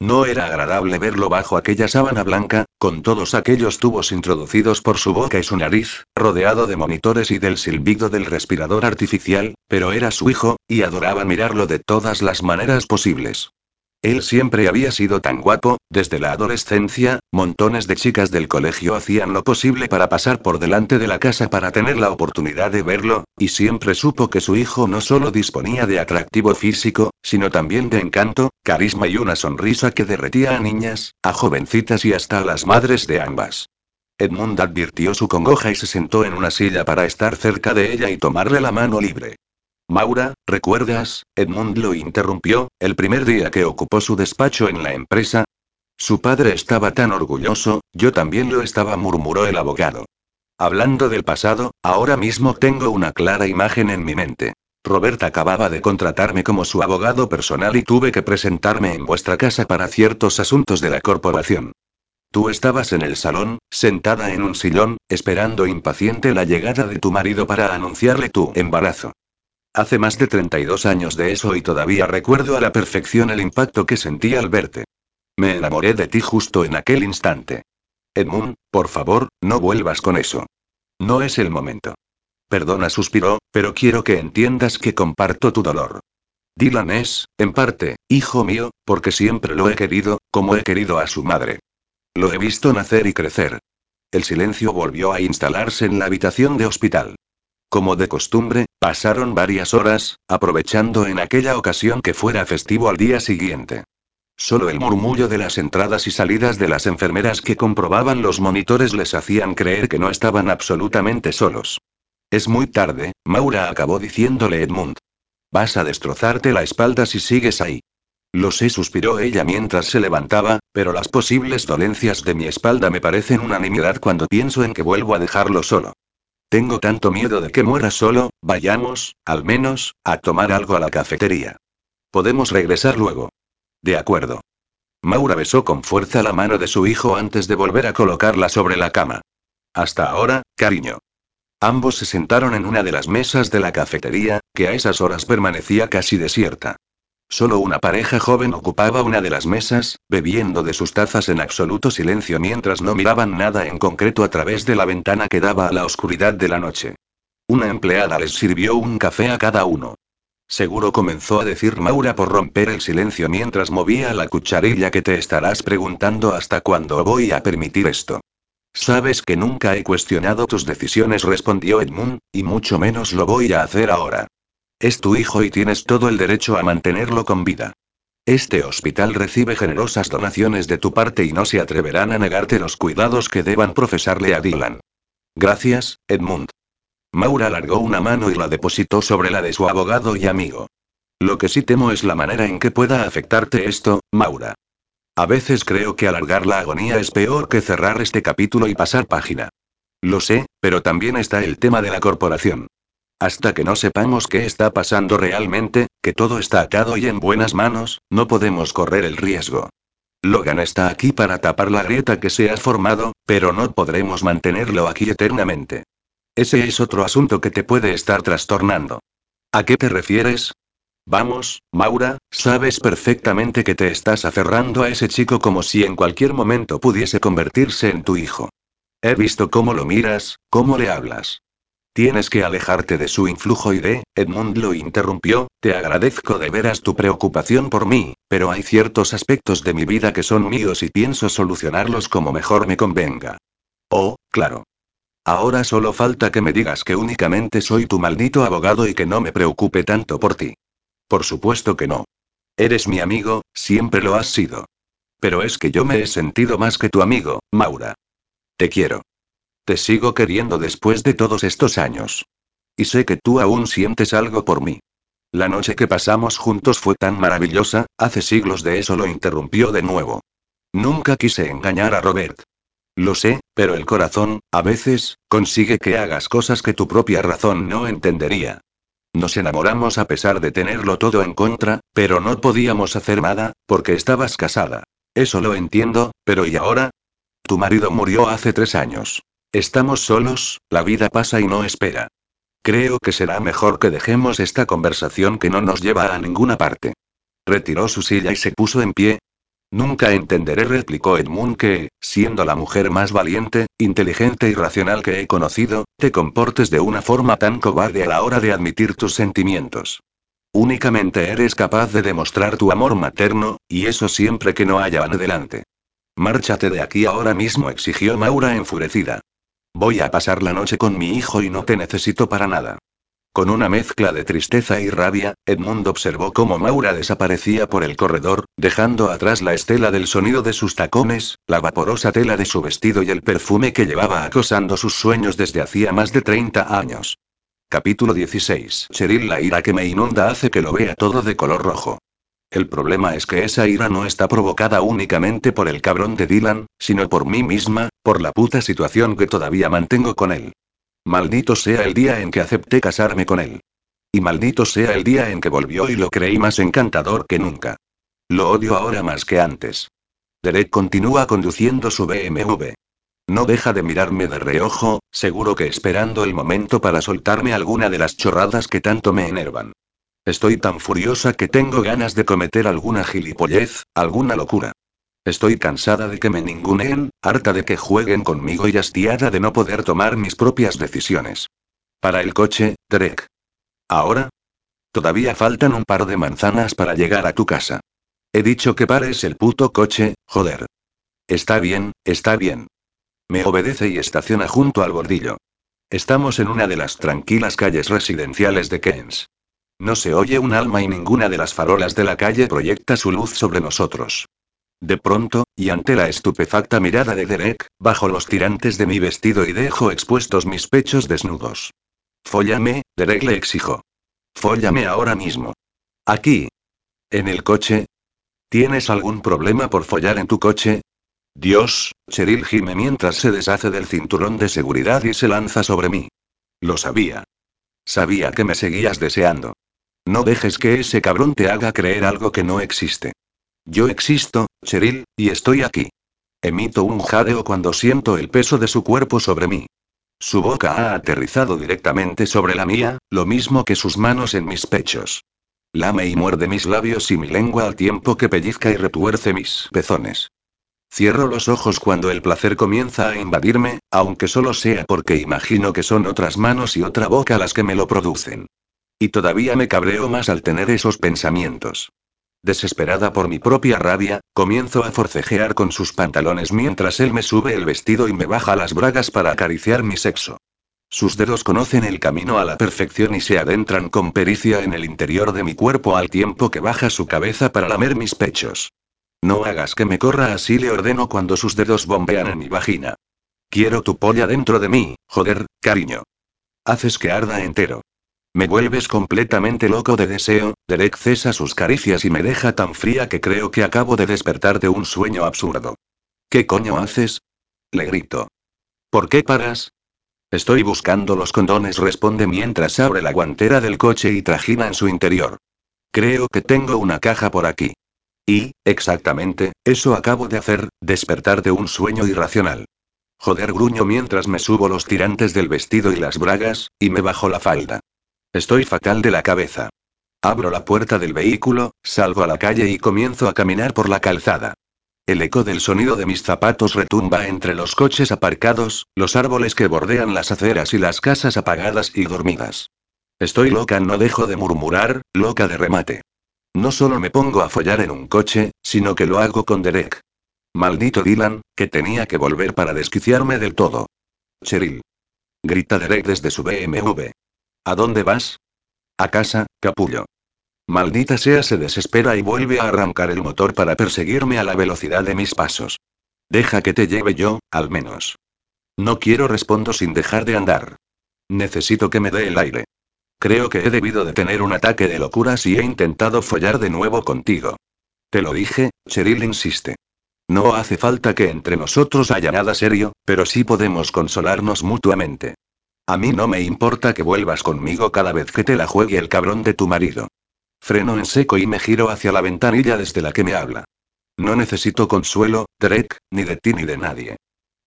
No era agradable verlo bajo aquella sábana blanca, con todos aquellos tubos introducidos por su boca y su nariz, rodeado de monitores y del silbido del respirador artificial, pero era su hijo, y adoraba mirarlo de todas las maneras posibles. Él siempre había sido tan guapo, desde la adolescencia, montones de chicas del colegio hacían lo posible para pasar por delante de la casa para tener la oportunidad de verlo, y siempre supo que su hijo no solo disponía de atractivo físico, sino también de encanto, carisma y una sonrisa que derretía a niñas, a jovencitas y hasta a las madres de ambas. Edmund advirtió su congoja y se sentó en una silla para estar cerca de ella y tomarle la mano libre. Maura, ¿recuerdas? Edmund lo interrumpió, el primer día que ocupó su despacho en la empresa. Su padre estaba tan orgulloso, yo también lo estaba, murmuró el abogado. Hablando del pasado, ahora mismo tengo una clara imagen en mi mente. Robert acababa de contratarme como su abogado personal y tuve que presentarme en vuestra casa para ciertos asuntos de la corporación. Tú estabas en el salón, sentada en un sillón, esperando impaciente la llegada de tu marido para anunciarle tu embarazo. Hace más de 32 años de eso y todavía recuerdo a la perfección el impacto que sentí al verte. Me enamoré de ti justo en aquel instante. Edmund, por favor, no vuelvas con eso. No es el momento. Perdona, suspiró, pero quiero que entiendas que comparto tu dolor. Dylan es, en parte, hijo mío, porque siempre lo he querido, como he querido a su madre. Lo he visto nacer y crecer. El silencio volvió a instalarse en la habitación de hospital. Como de costumbre, pasaron varias horas, aprovechando en aquella ocasión que fuera festivo al día siguiente. Solo el murmullo de las entradas y salidas de las enfermeras que comprobaban los monitores les hacían creer que no estaban absolutamente solos. Es muy tarde, Maura acabó diciéndole Edmund. Vas a destrozarte la espalda si sigues ahí. Lo sé, suspiró ella mientras se levantaba, pero las posibles dolencias de mi espalda me parecen una nimiedad cuando pienso en que vuelvo a dejarlo solo. Tengo tanto miedo de que muera solo, vayamos, al menos, a tomar algo a la cafetería. Podemos regresar luego. De acuerdo. Maura besó con fuerza la mano de su hijo antes de volver a colocarla sobre la cama. Hasta ahora, cariño. Ambos se sentaron en una de las mesas de la cafetería, que a esas horas permanecía casi desierta. Solo una pareja joven ocupaba una de las mesas, bebiendo de sus tazas en absoluto silencio mientras no miraban nada en concreto a través de la ventana que daba a la oscuridad de la noche. Una empleada les sirvió un café a cada uno. Seguro comenzó a decir Maura por romper el silencio mientras movía la cucharilla que te estarás preguntando hasta cuándo voy a permitir esto. Sabes que nunca he cuestionado tus decisiones, respondió Edmund, y mucho menos lo voy a hacer ahora. Es tu hijo y tienes todo el derecho a mantenerlo con vida. Este hospital recibe generosas donaciones de tu parte y no se atreverán a negarte los cuidados que deban profesarle a Dylan. Gracias, Edmund. Maura alargó una mano y la depositó sobre la de su abogado y amigo. Lo que sí temo es la manera en que pueda afectarte esto, Maura. A veces creo que alargar la agonía es peor que cerrar este capítulo y pasar página. Lo sé, pero también está el tema de la corporación. Hasta que no sepamos qué está pasando realmente, que todo está atado y en buenas manos, no podemos correr el riesgo. Logan está aquí para tapar la grieta que se ha formado, pero no podremos mantenerlo aquí eternamente. Ese es otro asunto que te puede estar trastornando. ¿A qué te refieres? Vamos, Maura, sabes perfectamente que te estás aferrando a ese chico como si en cualquier momento pudiese convertirse en tu hijo. He visto cómo lo miras, cómo le hablas. Tienes que alejarte de su influjo y de, Edmund lo interrumpió, te agradezco de veras tu preocupación por mí, pero hay ciertos aspectos de mi vida que son míos y pienso solucionarlos como mejor me convenga. Oh, claro. Ahora solo falta que me digas que únicamente soy tu maldito abogado y que no me preocupe tanto por ti. Por supuesto que no. Eres mi amigo, siempre lo has sido. Pero es que yo me he sentido más que tu amigo, Maura. Te quiero. Te sigo queriendo después de todos estos años. Y sé que tú aún sientes algo por mí. La noche que pasamos juntos fue tan maravillosa, hace siglos de eso lo interrumpió de nuevo. Nunca quise engañar a Robert. Lo sé, pero el corazón, a veces, consigue que hagas cosas que tu propia razón no entendería. Nos enamoramos a pesar de tenerlo todo en contra, pero no podíamos hacer nada, porque estabas casada. Eso lo entiendo, pero ¿y ahora? Tu marido murió hace tres años. Estamos solos, la vida pasa y no espera. Creo que será mejor que dejemos esta conversación que no nos lleva a ninguna parte. Retiró su silla y se puso en pie, Nunca entenderé, replicó Edmund, que, siendo la mujer más valiente, inteligente y racional que he conocido, te comportes de una forma tan cobarde a la hora de admitir tus sentimientos. Únicamente eres capaz de demostrar tu amor materno, y eso siempre que no haya adelante. Márchate de aquí ahora mismo, exigió Maura enfurecida. Voy a pasar la noche con mi hijo y no te necesito para nada. Con una mezcla de tristeza y rabia, Edmund observó cómo Maura desaparecía por el corredor, dejando atrás la estela del sonido de sus tacones, la vaporosa tela de su vestido y el perfume que llevaba acosando sus sueños desde hacía más de 30 años. Capítulo 16. Cheryl La ira que me inunda hace que lo vea todo de color rojo. El problema es que esa ira no está provocada únicamente por el cabrón de Dylan, sino por mí misma, por la puta situación que todavía mantengo con él. Maldito sea el día en que acepté casarme con él. Y maldito sea el día en que volvió y lo creí más encantador que nunca. Lo odio ahora más que antes. Derek continúa conduciendo su BMW. No deja de mirarme de reojo, seguro que esperando el momento para soltarme alguna de las chorradas que tanto me enervan. Estoy tan furiosa que tengo ganas de cometer alguna gilipollez, alguna locura. Estoy cansada de que me ninguneen, harta de que jueguen conmigo y hastiada de no poder tomar mis propias decisiones. Para el coche, Derek. ¿Ahora? Todavía faltan un par de manzanas para llegar a tu casa. He dicho que pares el puto coche, joder. Está bien, está bien. Me obedece y estaciona junto al bordillo. Estamos en una de las tranquilas calles residenciales de Keynes. No se oye un alma y ninguna de las farolas de la calle proyecta su luz sobre nosotros. De pronto, y ante la estupefacta mirada de Derek, bajo los tirantes de mi vestido y dejo expuestos mis pechos desnudos. Fóllame, Derek le exijo. Fóllame ahora mismo. Aquí. En el coche. ¿Tienes algún problema por follar en tu coche? Dios, Cheryl gime mientras se deshace del cinturón de seguridad y se lanza sobre mí. Lo sabía. Sabía que me seguías deseando. No dejes que ese cabrón te haga creer algo que no existe. Yo existo, Cheryl, y estoy aquí. Emito un jadeo cuando siento el peso de su cuerpo sobre mí. Su boca ha aterrizado directamente sobre la mía, lo mismo que sus manos en mis pechos. Lame y muerde mis labios y mi lengua al tiempo que pellizca y retuerce mis pezones. Cierro los ojos cuando el placer comienza a invadirme, aunque solo sea porque imagino que son otras manos y otra boca las que me lo producen. Y todavía me cabreo más al tener esos pensamientos. Desesperada por mi propia rabia, comienzo a forcejear con sus pantalones mientras él me sube el vestido y me baja las bragas para acariciar mi sexo. Sus dedos conocen el camino a la perfección y se adentran con pericia en el interior de mi cuerpo al tiempo que baja su cabeza para lamer mis pechos. No hagas que me corra así, le ordeno cuando sus dedos bombean en mi vagina. Quiero tu polla dentro de mí, joder, cariño. Haces que arda entero. Me vuelves completamente loco de deseo, Derek cesa sus caricias y me deja tan fría que creo que acabo de despertar de un sueño absurdo. ¿Qué coño haces? Le grito. ¿Por qué paras? Estoy buscando los condones, responde mientras abre la guantera del coche y trajina en su interior. Creo que tengo una caja por aquí. Y, exactamente, eso acabo de hacer, despertar de un sueño irracional. Joder, gruño mientras me subo los tirantes del vestido y las bragas, y me bajo la falda. Estoy fatal de la cabeza. Abro la puerta del vehículo, salgo a la calle y comienzo a caminar por la calzada. El eco del sonido de mis zapatos retumba entre los coches aparcados, los árboles que bordean las aceras y las casas apagadas y dormidas. Estoy loca, no dejo de murmurar, loca de remate. No solo me pongo a follar en un coche, sino que lo hago con Derek. Maldito Dylan, que tenía que volver para desquiciarme del todo. Cheryl. Grita Derek desde su BMW. ¿A dónde vas? A casa, capullo. Maldita sea, se desespera y vuelve a arrancar el motor para perseguirme a la velocidad de mis pasos. Deja que te lleve yo, al menos. No quiero, respondo sin dejar de andar. Necesito que me dé el aire. Creo que he debido de tener un ataque de locura si he intentado follar de nuevo contigo. Te lo dije, Cheryl insiste. No hace falta que entre nosotros haya nada serio, pero sí podemos consolarnos mutuamente. A mí no me importa que vuelvas conmigo cada vez que te la juegue el cabrón de tu marido. Freno en seco y me giro hacia la ventanilla desde la que me habla. No necesito consuelo, Drake, ni de ti ni de nadie.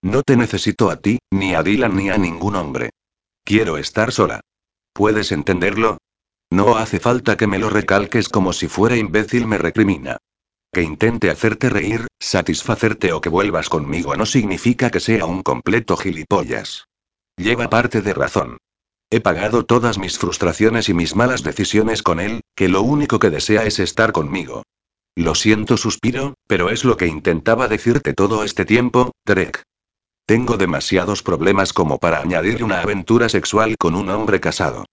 No te necesito a ti, ni a Dylan ni a ningún hombre. Quiero estar sola. ¿Puedes entenderlo? No hace falta que me lo recalques como si fuera imbécil, me recrimina. Que intente hacerte reír, satisfacerte o que vuelvas conmigo no significa que sea un completo gilipollas. Lleva parte de razón. He pagado todas mis frustraciones y mis malas decisiones con él, que lo único que desea es estar conmigo. Lo siento, suspiro, pero es lo que intentaba decirte todo este tiempo, Drek. Tengo demasiados problemas como para añadir una aventura sexual con un hombre casado.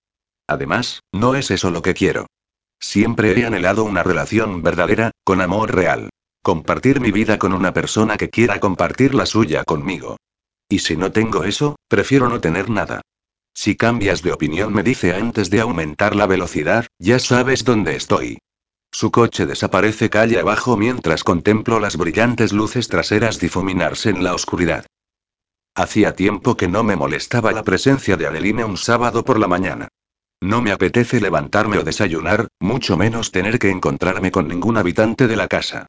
Además, no es eso lo que quiero. Siempre he anhelado una relación verdadera, con amor real. Compartir mi vida con una persona que quiera compartir la suya conmigo. Y si no tengo eso, prefiero no tener nada. Si cambias de opinión, me dice antes de aumentar la velocidad, ya sabes dónde estoy. Su coche desaparece calle abajo mientras contemplo las brillantes luces traseras difuminarse en la oscuridad. Hacía tiempo que no me molestaba la presencia de Adeline un sábado por la mañana. No me apetece levantarme o desayunar, mucho menos tener que encontrarme con ningún habitante de la casa.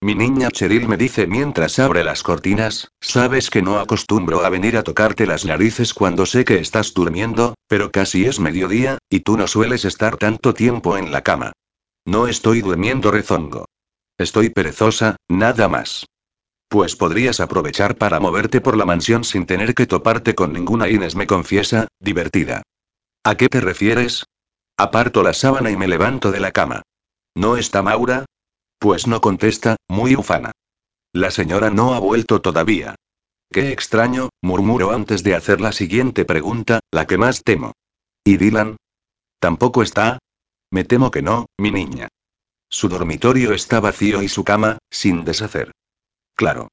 Mi niña Cheryl me dice mientras abre las cortinas, sabes que no acostumbro a venir a tocarte las narices cuando sé que estás durmiendo, pero casi es mediodía, y tú no sueles estar tanto tiempo en la cama. No estoy durmiendo rezongo. Estoy perezosa, nada más. Pues podrías aprovechar para moverte por la mansión sin tener que toparte con ninguna Inés me confiesa, divertida. ¿A qué te refieres? Aparto la sábana y me levanto de la cama. ¿No está Maura? Pues no contesta, muy ufana. La señora no ha vuelto todavía. Qué extraño, murmuro antes de hacer la siguiente pregunta, la que más temo. ¿Y Dylan? ¿Tampoco está? Me temo que no, mi niña. Su dormitorio está vacío y su cama, sin deshacer. Claro.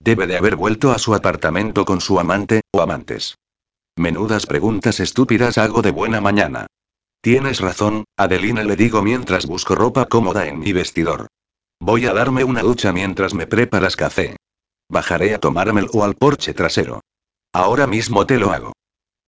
Debe de haber vuelto a su apartamento con su amante, o amantes. Menudas preguntas estúpidas hago de buena mañana. Tienes razón, Adelina le digo mientras busco ropa cómoda en mi vestidor. Voy a darme una ducha mientras me preparas café. Bajaré a tomármelo al porche trasero. Ahora mismo te lo hago.